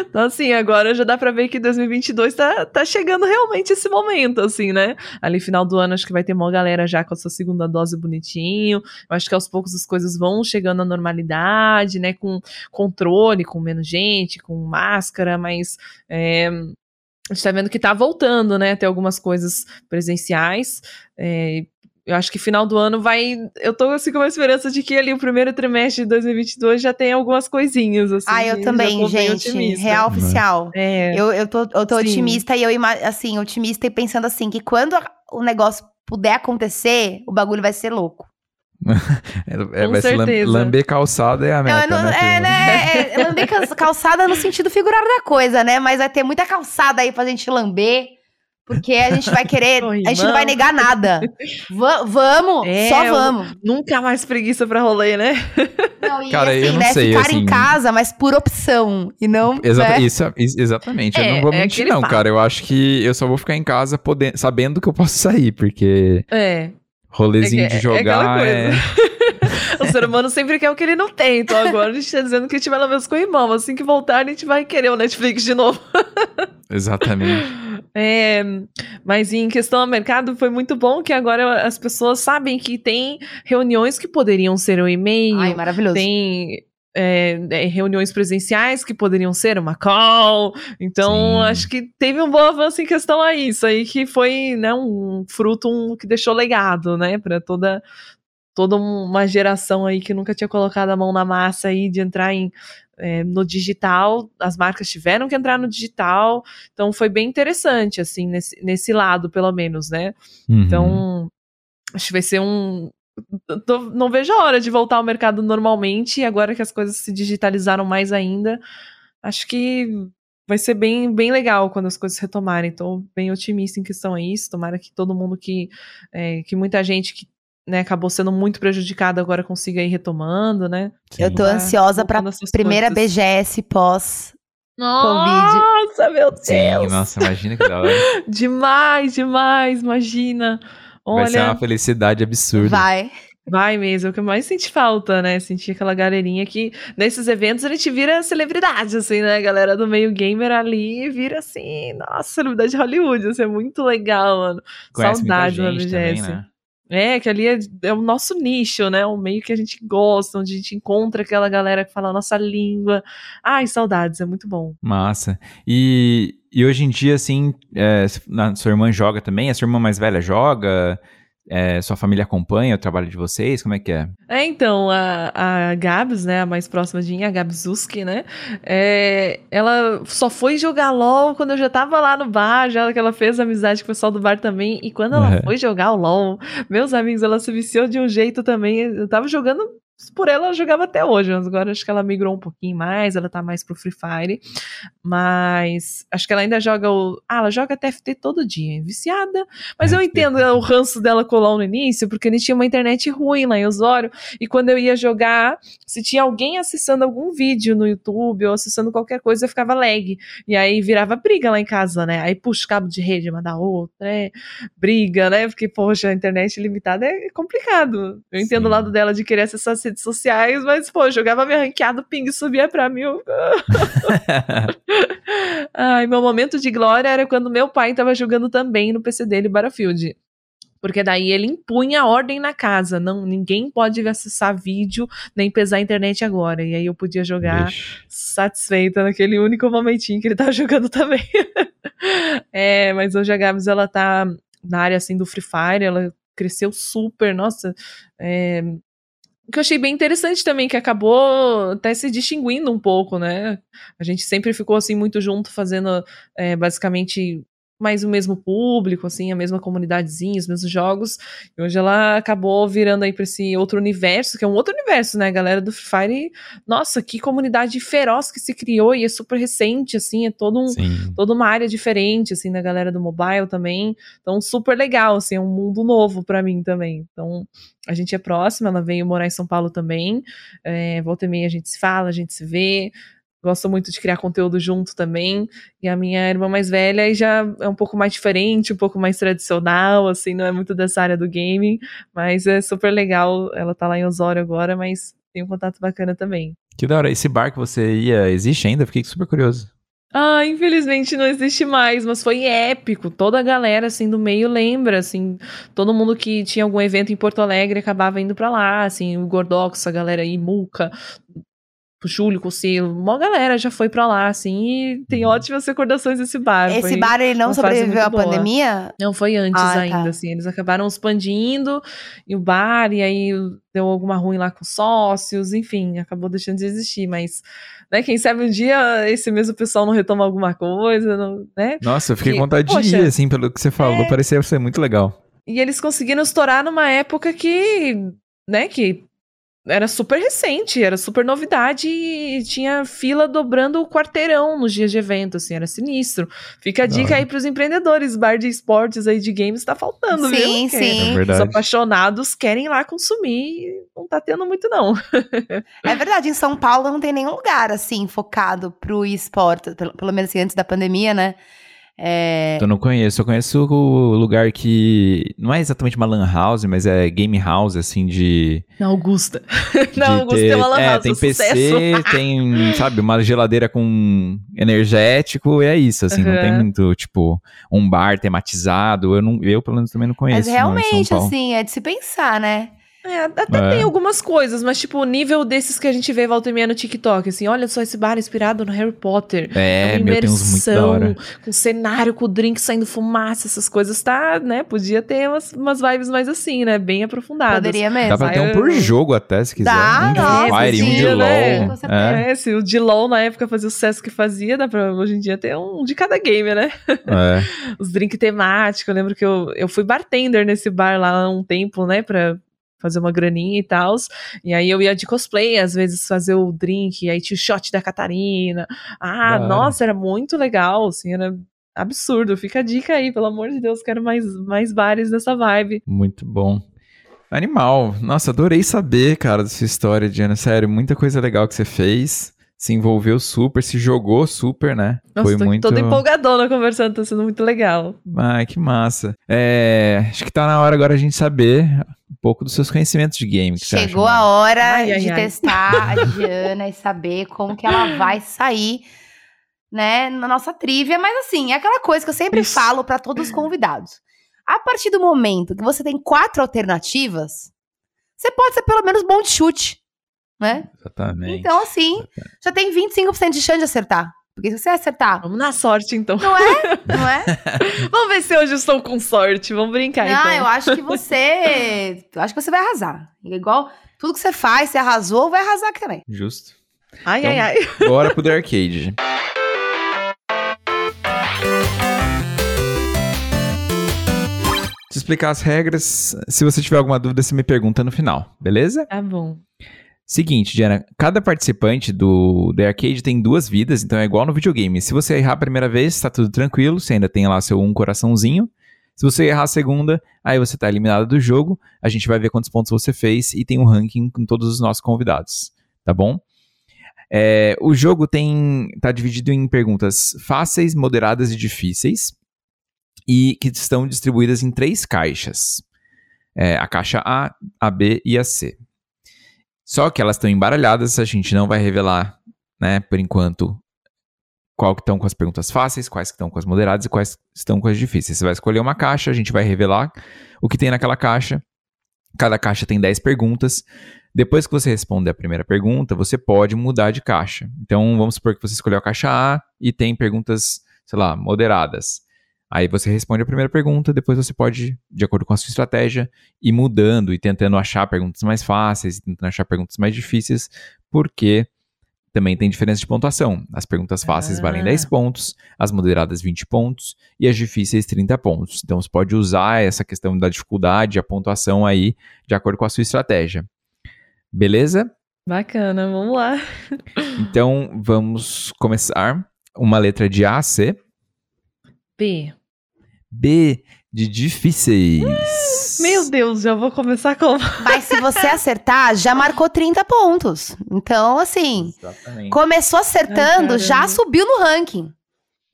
Então, assim, agora já dá pra ver que 2022 tá, tá chegando realmente esse momento, assim, né? Ali, final do ano, acho que vai ter uma galera já com a sua segunda dose bonitinho. Eu acho que aos poucos as coisas vão chegando à normalidade, né? Com controle, com menos gente, com máscara, mas é, a gente tá vendo que tá voltando, né? Ter algumas coisas presenciais. É, eu acho que final do ano vai. Eu tô assim com uma esperança de que ali o primeiro trimestre de 2022 já tem algumas coisinhas. Assim, ah, eu também, gente. Real oficial. É. Eu, eu tô, eu tô otimista e eu, assim, otimista e pensando assim, que quando o negócio puder acontecer, o bagulho vai ser louco. é, vai ser lamber calçada é a meta, não, não, né? É, né? É, lamber calçada no sentido figurado da coisa, né? Mas vai ter muita calçada aí pra gente lamber. Porque a gente vai querer, Oi, a gente não vai negar nada. Va vamos, é, só vamos. Nunca mais preguiça pra rolê, né? Não, e Cara, assim, eu não né, sei, ficar assim... em casa, mas por opção, e não... Exa né? isso, exatamente, é, eu não vou é mentir não, fato. cara. Eu acho que eu só vou ficar em casa podendo, sabendo que eu posso sair, porque... É. Rolezinho é, de é jogar é. o ser humano sempre quer o que ele não tem. Então agora a gente tá dizendo que a gente vai lavar os corrimão. Assim que voltar, a gente vai querer o Netflix de novo. Exatamente. É, mas em questão ao mercado, foi muito bom que agora as pessoas sabem que tem reuniões que poderiam ser um e-mail. Ai, maravilhoso. Tem é, é, reuniões presenciais que poderiam ser uma call. Então, Sim. acho que teve um bom avanço em questão a isso aí, que foi né, um fruto um, que deixou legado, né, para toda toda uma geração aí que nunca tinha colocado a mão na massa aí de entrar em é, no digital, as marcas tiveram que entrar no digital, então foi bem interessante, assim, nesse, nesse lado, pelo menos, né? Uhum. Então, acho que vai ser um, tô, não vejo a hora de voltar ao mercado normalmente, e agora que as coisas se digitalizaram mais ainda, acho que vai ser bem, bem legal quando as coisas retomarem. Tô bem otimista em questão a isso. Tomara que todo mundo que. É, que muita gente que né, acabou sendo muito prejudicada agora consiga ir retomando, né? Sim. Eu tô ansiosa pra primeira coisas. BGS pós Covid. Nossa, meu Deus! Sim, nossa, imagina que da hora. demais, demais, imagina. Olha, Vai ser uma felicidade absurda. Vai. Vai mesmo, é o que eu mais senti falta, né? Sentir aquela galerinha que nesses eventos a gente vira celebridade, assim, né? A galera do meio gamer ali vira assim, nossa, celebridade de Hollywood, isso é muito legal, mano. Conhece Saudade da muita gente também, BGS. né? É, que ali é, é o nosso nicho, né? O meio que a gente gosta, onde a gente encontra aquela galera que fala a nossa língua. Ai, saudades, é muito bom. Massa. E, e hoje em dia, assim, é, na- sua irmã joga também? A sua irmã mais velha joga? É, sua família acompanha o trabalho de vocês? Como é que é? É, então, a, a Gabs, né, a mais próxima de mim, a Gabzuski, né, é, ela só foi jogar LOL quando eu já tava lá no bar, já que ela fez amizade com o pessoal do bar também, e quando ela Uhum. foi jogar o LOL, meus amigos, ela se viciou de um jeito também, eu tava jogando por ela, ela jogava até hoje, mas agora acho que ela migrou um pouquinho mais, ela tá mais pro Free Fire, mas acho que ela ainda joga o... Ah, ela joga TFT todo dia, é viciada, mas eu entendo o ranço dela LOL no início, porque ele tinha uma internet ruim lá em Osório, e quando eu ia jogar, se tinha alguém acessando algum vídeo no YouTube ou acessando qualquer coisa, eu ficava lag. E aí virava briga lá em casa, né? Aí puxa o cabo de rede, manda outra, né? Briga, né? Porque, poxa, a internet limitada é complicado. Eu entendo Sim. o lado dela de querer acessar redes sociais, mas, pô, jogava minha ranqueada, o ping subia pra mil. Ai, meu momento de glória era quando meu pai tava jogando também no PC dele Battlefield. Porque daí ele impunha a ordem na casa. Não, ninguém pode acessar vídeo nem pesar a internet agora. E aí eu podia jogar Vixe. satisfeita naquele único momentinho que ele tava jogando também. é, mas hoje a Gabs, ela tá na área assim do Free Fire, ela cresceu super, nossa. É, que eu achei bem interessante também, que acabou até se distinguindo um pouco, né? A gente sempre ficou assim muito junto, fazendo é, basicamente mais o mesmo público, assim, a mesma comunidadezinha, os mesmos jogos. E hoje ela acabou virando aí pra esse outro universo, que é um outro universo, né? A galera do Free Fire, nossa, que comunidade feroz que se criou e é super recente, assim, é todo um, Sim. toda uma área diferente, assim, da galera do mobile também. Então, super legal, assim, é um mundo novo pra mim também. Então, a gente é próxima, ela veio morar em São Paulo também. É, volta e meia a gente se fala, a gente se vê. Gosto muito de criar conteúdo junto também. E a minha irmã mais velha já é um pouco mais diferente, um pouco mais tradicional, assim, não é muito dessa área do gaming. Mas é super legal. Ela tá lá em Osório agora, mas tem um contato bacana também. Que da hora. Esse bar que você ia, existe ainda? Fiquei super curioso. Ah, infelizmente não existe mais, mas foi épico. Toda a galera assim do meio lembra, assim, todo mundo que tinha algum evento em Porto Alegre acabava indo pra lá, assim, o Gordox, a galera aí, Muca, Júlio, Conselho, uma galera já foi pra lá, assim, e tem ótimas recordações desse bar. Esse Foi- bar, ele não sobreviveu à boa. pandemia? Não, foi antes Ah, tá. ainda, assim. Eles acabaram expandindo e o bar, e aí deu alguma ruim lá com sócios, enfim, acabou deixando de existir. Mas, né, quem sabe um dia esse mesmo pessoal não retoma alguma coisa, não- né? Nossa, eu fiquei com vontade de ir, assim, pelo que você falou. é. Parecia ser muito legal. E eles conseguiram estourar numa época que, né, que era super recente, era super novidade e tinha fila dobrando o quarteirão nos dias de evento, assim, era sinistro. Fica a dica hora. aí pros empreendedores, bar de esportes aí de games tá faltando, viu? Sim, sim. É Os verdade. apaixonados querem ir lá consumir e não tá tendo muito, não. É verdade, em São Paulo não tem nenhum lugar assim focado pro esporte, pelo, pelo menos assim, antes da pandemia, né? É, Eu não conheço. Eu conheço o lugar que não é exatamente uma lan house, mas é game house, assim, de... Na Augusta. de Na Augusta ter- tem uma lan É, house, tem um PC, sucesso. tem, sabe, uma geladeira com energético, e é isso, assim, não Uhum. tem muito, tipo, um bar tematizado. Eu, não, eu pelo menos, também não mas conheço. não, São realmente, Paulo. assim, é de se pensar, né? É, até É. tem algumas coisas, mas tipo, o nível desses que a gente vê volta e meia no TikTok, assim, olha só esse bar inspirado no Harry Potter. É, uma meu, tem uns muito da imersão, hora. com cenário, com drink saindo fumaça, essas coisas, tá, né? Podia ter umas, umas vibes mais assim, né? Bem aprofundadas. Poderia mesmo. Dá pra ter um por jogo até, se quiser. Dá, um de nossa, Fire, um de né? LoL. Com certeza. É, É, se o de LOL na época fazia o sucesso que fazia, dá pra hoje em dia ter um de cada game, né? é. Os drinks temáticos. Eu lembro que eu, eu fui bartender nesse bar lá há um tempo, né? Pra fazer uma graninha e tal. E aí eu ia de cosplay, às vezes, fazer o drink. E aí tinha o shot da Catarina. Ah, Da hora. nossa, era muito legal, assim, era absurdo. Fica a dica aí, pelo amor de Deus, quero mais, mais bares dessa vibe. Muito bom. Animal. Nossa, adorei saber, cara, dessa história, Diana. Sério, muita coisa legal que você fez. Se envolveu super, se jogou super, né? Nossa, Foi tô muito... toda empolgadona conversando, tá sendo muito legal. Ai, que massa. É, acho que tá na hora agora a gente saber um pouco dos seus conhecimentos de game. Chegou a hora ai, de ai, testar a Diana e saber como que ela vai sair, né, na nossa trivia. Mas assim, é aquela coisa que eu sempre Isso. falo para todos os convidados. A partir do momento que você tem quatro alternativas, você pode ser pelo menos bom de chute né? Exatamente. Então, assim, Exatamente. já tem 25% de chance de acertar. Porque se você acertar. Vamos na sorte, então. Não é? Não é? Vamos ver se hoje eu estou com sorte. Vamos brincar, Não, então. eu acho que você. Eu acho que você vai arrasar. Igual tudo que você faz, você arrasou, vai arrasar aqui também. Justo. Ai, então, ai, ai. Bora pro The Arcade. Te explicar as regras. Se você tiver alguma dúvida, você me pergunta no final, beleza? Tá bom. Seguinte, Diana, cada participante do The Arcade tem duas vidas, então é igual no videogame. Se você errar a primeira vez, tá tudo tranquilo, você ainda tem lá seu um coraçãozinho. Se você errar a segunda, aí você tá eliminado do jogo. A gente vai ver quantos pontos você fez e tem um ranking com todos os nossos convidados, tá bom? É, o jogo tem tá dividido em perguntas fáceis, moderadas e difíceis e que estão distribuídas em três caixas: é, a caixa A, a B e a C. Só que elas estão embaralhadas, a gente não vai revelar, né, por enquanto, qual que estão com as perguntas fáceis, quais que estão com as moderadas e quais estão com as difíceis. Você vai escolher uma caixa, a gente vai revelar o que tem naquela caixa. Cada caixa tem 10 perguntas. Depois que você responder a primeira pergunta, você pode mudar de caixa. Então, vamos supor que você escolheu a caixa A e tem perguntas, sei lá, moderadas. Aí você responde a primeira pergunta, depois você pode, de acordo com a sua estratégia, ir mudando e tentando achar perguntas mais fáceis, tentando achar perguntas mais difíceis, porque também tem diferença de pontuação. As perguntas fáceis ah. valem 10 pontos, as moderadas 20 pontos e as difíceis 30 pontos. Então você pode usar essa questão da dificuldade, a pontuação aí, de acordo com a sua estratégia. Beleza? Bacana, vamos lá. Então vamos começar. Uma letra de A a C. B. B de difíceis. Meu Deus, já vou começar com. Mas se você acertar, já marcou 30 pontos. Então, assim, Exatamente. começou acertando, Ai, já subiu no ranking.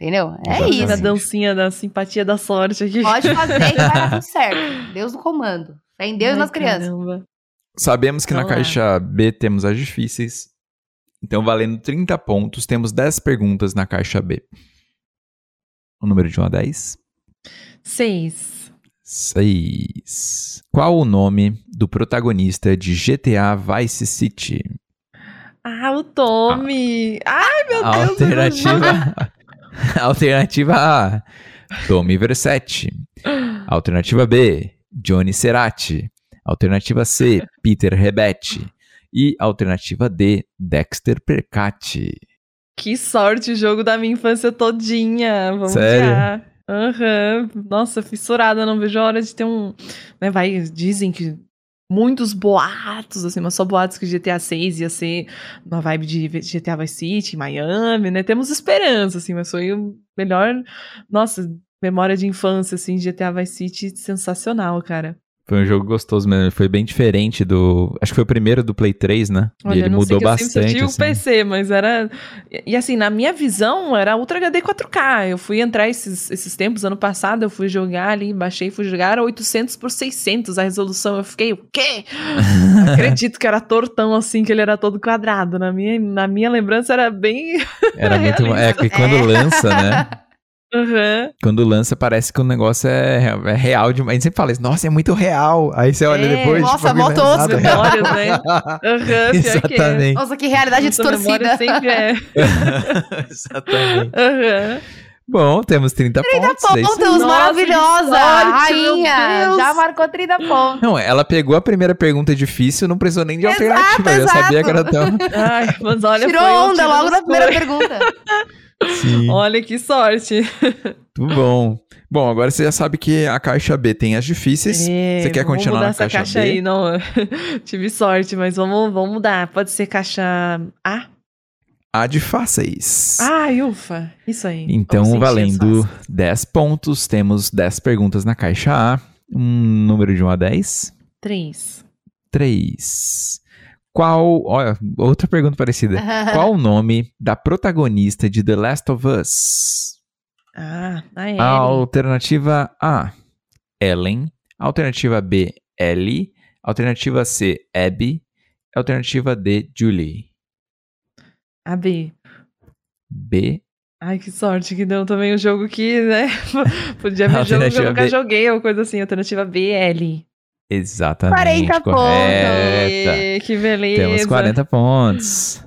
Entendeu? É Exatamente. isso. A dancinha da simpatia da sorte aqui. Pode fazer que vai dar tudo certo. Deus no comando. Fé em Deus Ai, e nas crianças. Caramba. Sabemos que na caixa B temos as difíceis. Então, valendo 30 pontos, temos 10 perguntas na caixa B. O número de 1 a 10? Seis. Seis. Qual o nome do protagonista de GTA Vice City? Ah, o Tommy. Ah, Ai, meu Deus. Alternativa. Alternativa A. Tommy Versetti. Alternativa B. Johnny Cerati. Alternativa C. Peter Rebetti. E alternativa D. Dexter Percati. Que sorte o jogo da minha infância todinha. Vamos Sério? Aham. Uhum. Nossa, fissurada, não vejo a hora de ter um. Né, vai, dizem que muitos boatos, assim, mas só boatos que GTA 6 ia ser uma vibe de GTA Vice City, Miami, né? Temos esperança, assim, mas foi o melhor. Nossa, memória de infância, assim, GTA Vice City sensacional, cara. Foi um jogo gostoso mesmo, foi bem diferente do. Acho que foi o primeiro do Play 3, né? Olha, e ele mudou bastante. Eu tive assim. um PC, mas era. E assim, na minha visão, era Ultra HD 4K. Eu fui entrar esses, esses tempos, ano passado, eu fui jogar ali, baixei, fui jogar, era 800 por 600 a resolução. Eu fiquei, o quê? Acredito que era tortão assim, que ele era todo quadrado. Na minha, na minha lembrança era bem. Era muito. É, que quando é. lança, né? Uhum. Quando lança, parece que o negócio é, é real demais. A gente sempre fala isso, nossa, é muito real. Aí você olha é, depois. Nossa, tipo, voltou memórias, né? Uhum, Exatamente. Que Nossa, que realidade Nossa distorcida. Sempre é. Exatamente. Uhum. Bom, temos 30, 30 pontos. 30 pontos, Nossa, maravilhosa. Sorte, rainha, já marcou 30 pontos. Não, ela pegou a primeira pergunta difícil, não precisou nem de exato, alternativa. Exato. Eu sabia que era tão. Ai, mas olha, Tirou onda logo na primeira pergunta. Sim. Olha que sorte. Tudo bom. Bom, agora você já sabe que a caixa B tem as difíceis. É, você quer continuar na caixa, caixa B? aí, não. Tive sorte, mas vamos, vamos mudar. Pode ser caixa A? A de fáceis. Ai, ufa. Isso aí. Então, valendo 10 pontos, temos 10 perguntas na caixa A. Um número de 1 a 10? 3. 3. Qual. Olha, outra pergunta parecida. Qual o nome da protagonista de The Last of Us? Ah, a Ellie. Alternativa A, Ellen. Alternativa B, Ellie. Alternativa C, Abby. Alternativa D, Julie. A B. B. Ai, que sorte que deu também um jogo que, né? Podia ver jogo que eu nunca B. joguei ou coisa assim. Alternativa B, L. Exatamente. 40 pontos. correta. Ê, que beleza. Temos 40 pontos.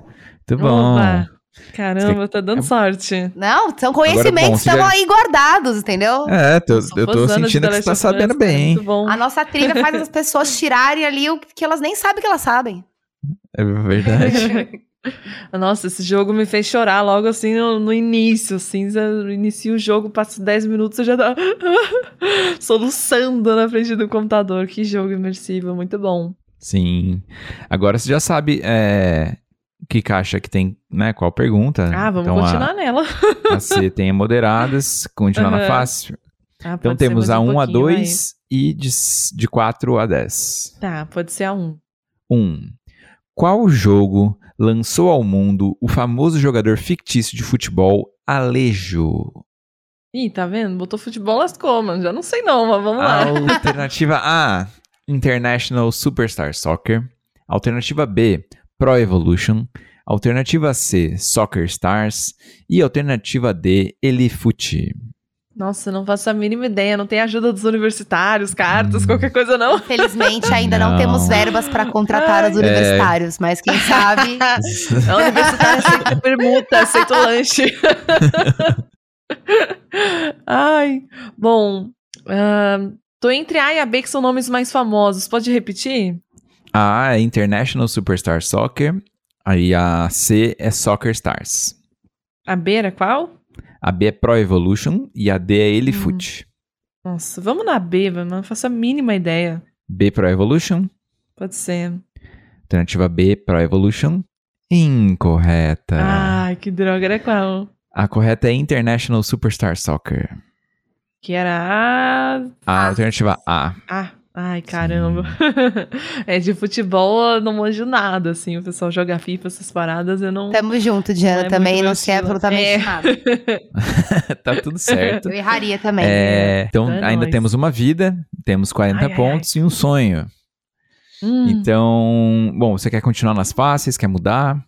Muito bom. Opa. Caramba, tá É dando sorte. Não, são conhecimentos que estão já- aí guardados, entendeu? É, tô- eu tô sentindo que você tá sabendo cara, bem. Bom. A nossa trilha faz as pessoas tirarem ali o que elas nem sabem que elas sabem. É verdade. Nossa, esse jogo me fez chorar logo assim no, no início, assim, você inicia o jogo, passa 10 minutos, você já tá soluçando na frente do computador. Que jogo imersivo, muito bom. Sim. Agora você já sabe é, que caixa que tem, né? Qual pergunta. Ah, vamos então, continuar nela. A, a C tem a moderadas, continuar na Aham. fácil. Ah, Então temos a um 1 a pouquinho, vai. 2 e de, de 4 a 10. Tá, pode ser a 1. 1. Qual jogo lançou ao mundo o famoso jogador fictício de futebol Alejo? Ih, tá vendo? Botou futebol, lascou, mano. Já não sei não, mas vamos lá. Alternativa A, International Superstar Soccer. Alternativa B, Pro Evolution. Alternativa C, Soccer Stars. E alternativa D, Elifute. Nossa, não faço a mínima ideia. Não tem ajuda dos universitários, cartas, Hum. qualquer coisa não. Infelizmente, ainda não, Não. temos verbas para contratar Ai. os universitários, mas quem sabe. A universitária aceita permuta, aceita o lanche. Ai, bom. ahn, tô entre A e a B, que são nomes mais famosos. Pode repetir? A é International Superstar Soccer. Aí a C é Soccer Stars. A B era qual? A B é Pro Evolution e a D é Elifute. Nossa, vamos na B, mas não faço a mínima ideia. B Pro Evolution. Pode ser. Alternativa B, Pro Evolution. Incorreta. Ai, que droga, era qual? A correta é International Superstar Soccer. Que era a. A alternativa A. Ah, ai, caramba. é de futebol, eu não manjo nada, assim. O pessoal joga FIFA, essas paradas, eu não. Tamo junto, Diana, Não é também não sei absolutamente É. nada. tá tudo certo. Eu erraria também. É, então, É ainda nóis. temos uma vida, temos 40 Ai, ai, pontos e um sonho. Hum. Então, bom, você quer continuar nas fáceis? Quer mudar?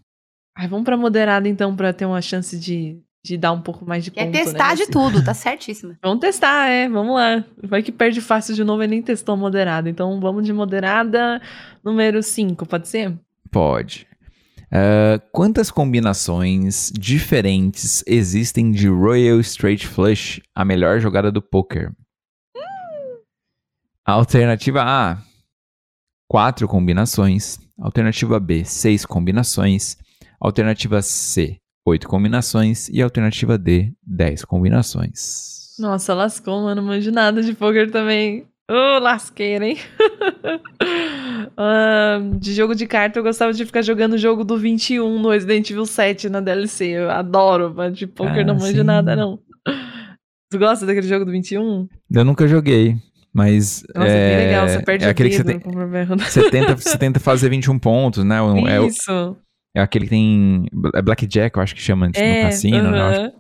Ai, vamos pra moderada, então, pra ter uma chance de, de dar um pouco mais de Quer ponto, né, testar de nesse- tudo, tá certíssima. Vamos testar, é, vamos lá. Vai que perde fácil de novo e nem testou moderada. Então vamos de moderada número 5, pode ser? Pode. Ah, quantas combinações diferentes existem de Royal Straight Flush, a melhor jogada do poker? Alternativa A, quatro combinações. Alternativa B, seis combinações. Alternativa C, oito combinações. E alternativa D, dez combinações. Nossa, lascou, mano. Não manjo nada de poker também. Ô, lasqueira, hein? Ah, de jogo de carta, eu gostava de ficar jogando o jogo do 21 no Resident Evil 7 na DLC. Eu adoro, mas de poker Ah, não manjo sim. nada, não. Tu gosta daquele jogo do 21? Eu nunca joguei, mas. Nossa, é, legal. Você perde é aquele que você, tem, você, tenta, você tenta fazer 21 pontos, né? É, Isso. é aquele que tem. É Blackjack, eu acho que chama antes no É, cassino. né? Eu acho- aham.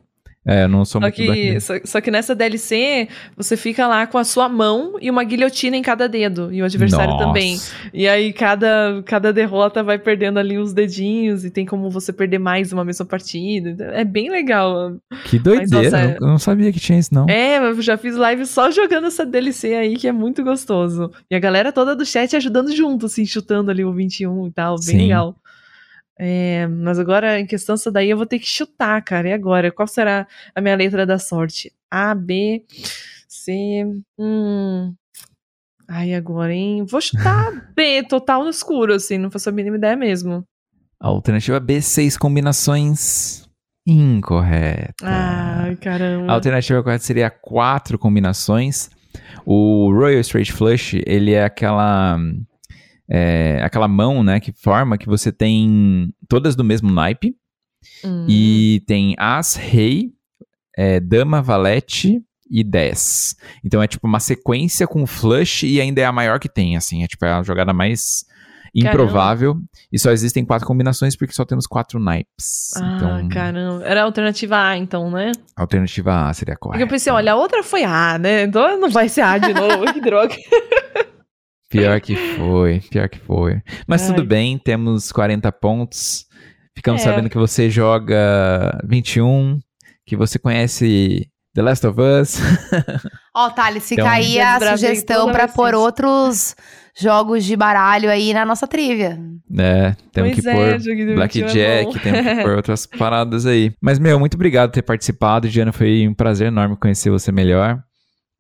É, eu não sou Só muito que, só, só que nessa DLC, você fica lá com a sua mão e uma guilhotina em cada dedo. E o adversário Nossa. também. E aí, cada, cada derrota vai perdendo ali os dedinhos. E tem como você perder mais uma mesma partida. É bem legal. Que doideira, nossa, eu não- eu não sabia que tinha isso, não. É, eu já fiz live só jogando essa DLC aí, que é muito gostoso. E a galera toda do chat ajudando junto, assim, chutando ali o 21 e tal. Bem Sim. legal. É, mas agora, em questão dessa daí, eu vou ter que chutar, cara. E agora? Qual será a minha letra da sorte? A, B, C. Hum. Ai, agora, hein? Vou chutar B, total no escuro, assim, não faço a mínima ideia mesmo. Alternativa B, seis combinações. Incorreta. Ai, caramba. A alternativa correta seria quatro combinações. O Royal Straight Flush, ele é aquela é, aquela mão, né, que forma que você tem todas do mesmo naipe Hum. e tem as, rei, é, dama, valete e 10. Então é tipo uma sequência com flush e ainda é a maior que tem, assim, é tipo é a jogada mais improvável. Caramba. E só existem quatro combinações porque só temos quatro naipes. Ah, então, caramba. Era a alternativa A, então, né? Alternativa A seria correta. Porque eu pensei, olha, a outra foi A, né? Então não vai ser A de novo. que droga. Pior que foi, pior que foi. Mas Ai. tudo bem, temos 40 pontos. Ficamos é. sabendo que você joga 21, que você conhece The Last of Us. Ó, oh, Thales, fica então, aí a sugestão para pôr outros jogos de baralho aí na nossa trivia. É, temos pois que é, pôr Blackjack, é temos que pôr outras paradas aí. Mas, meu, muito obrigado por ter participado. Diana, foi um prazer enorme conhecer você melhor.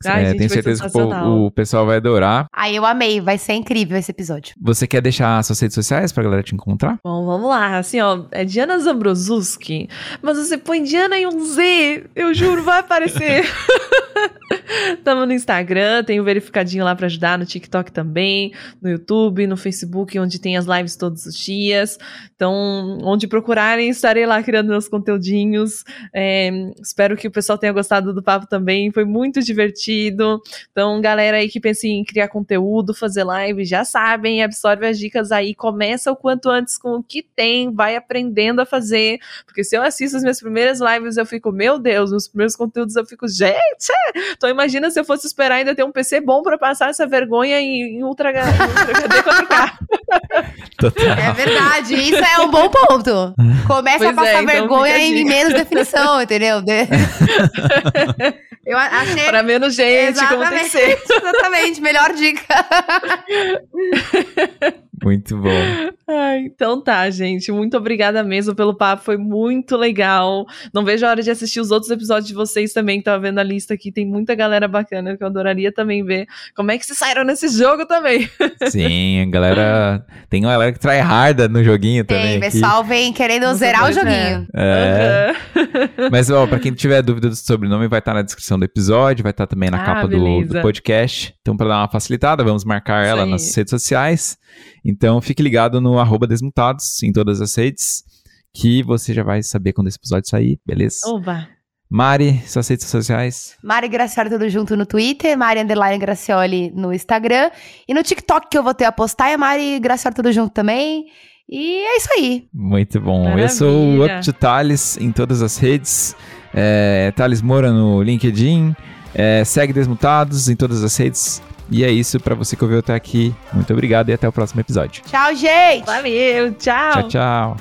Ai, é, gente, tenho certeza que o, o, pessoal vai adorar. Ai, eu amei, vai ser incrível esse episódio. Você quer deixar suas redes sociais pra galera te encontrar? Bom, vamos lá. Assim, ó, é Diana Zambrosuski, mas você põe Diana e um Z, eu juro, vai aparecer. Tamo no Instagram, tem o verificadinho lá para ajudar, no TikTok também, no YouTube, no Facebook, onde tem as lives todos os dias. Então, onde procurarem, estarei lá criando meus conteúdinhos. É, espero que o pessoal tenha gostado do papo também, foi muito divertido. Então, galera aí que pensa em criar conteúdo, fazer live, já sabem, absorve as dicas aí, começa o quanto antes com o que tem, vai aprendendo a fazer, porque se eu assisto as minhas primeiras lives, eu fico, meu Deus, nos primeiros conteúdos eu fico, gente, tô imagina se eu fosse esperar ainda ter um PC bom para passar essa vergonha em, em Ultra, ultra HD 4K. Total. É verdade, isso é um bom ponto. Começa pois a passar é, então vergonha em menos definição, entendeu? Eu achei. Para menos gente, exatamente, como tem que ser. Exatamente, melhor dica. Muito bom. Ai, então tá, gente. Muito obrigada mesmo pelo papo. Foi muito legal. Não vejo a hora de assistir os outros episódios de vocês também, tava vendo a lista aqui. Tem muita galera bacana que eu adoraria também ver. Como é que se saíram nesse jogo também? Sim, a galera. Tem uma galera que trai harda no joguinho também. Tem, pessoal vem querendo Não zerar o joguinho. É. Uhum. Mas, ó, pra quem tiver dúvida do sobrenome, vai estar tá na descrição do episódio, vai estar tá também na ah, capa do, do, podcast. Então, pra dar uma facilitada, vamos marcar ela nas redes sociais. Então fique ligado no arroba Desmutados em todas as redes, que você já vai saber quando esse episódio sair, beleza? Oba! Mari, suas redes sociais. Mari Gracioli tudo junto no Twitter, Mari Underline Gracioli no Instagram. E no TikTok que eu vou ter a postar é Mari Gracioli tudo junto também. E é isso aí. Muito bom. Maravilha. Eu sou o Up to Thales em todas as redes. É, Thales Moura no LinkedIn. É, segue Desmutados em todas as redes. E é isso para você que ouviu até aqui. Muito obrigado e até o próximo episódio. Tchau, gente. Valeu, tchau. Tchau, tchau.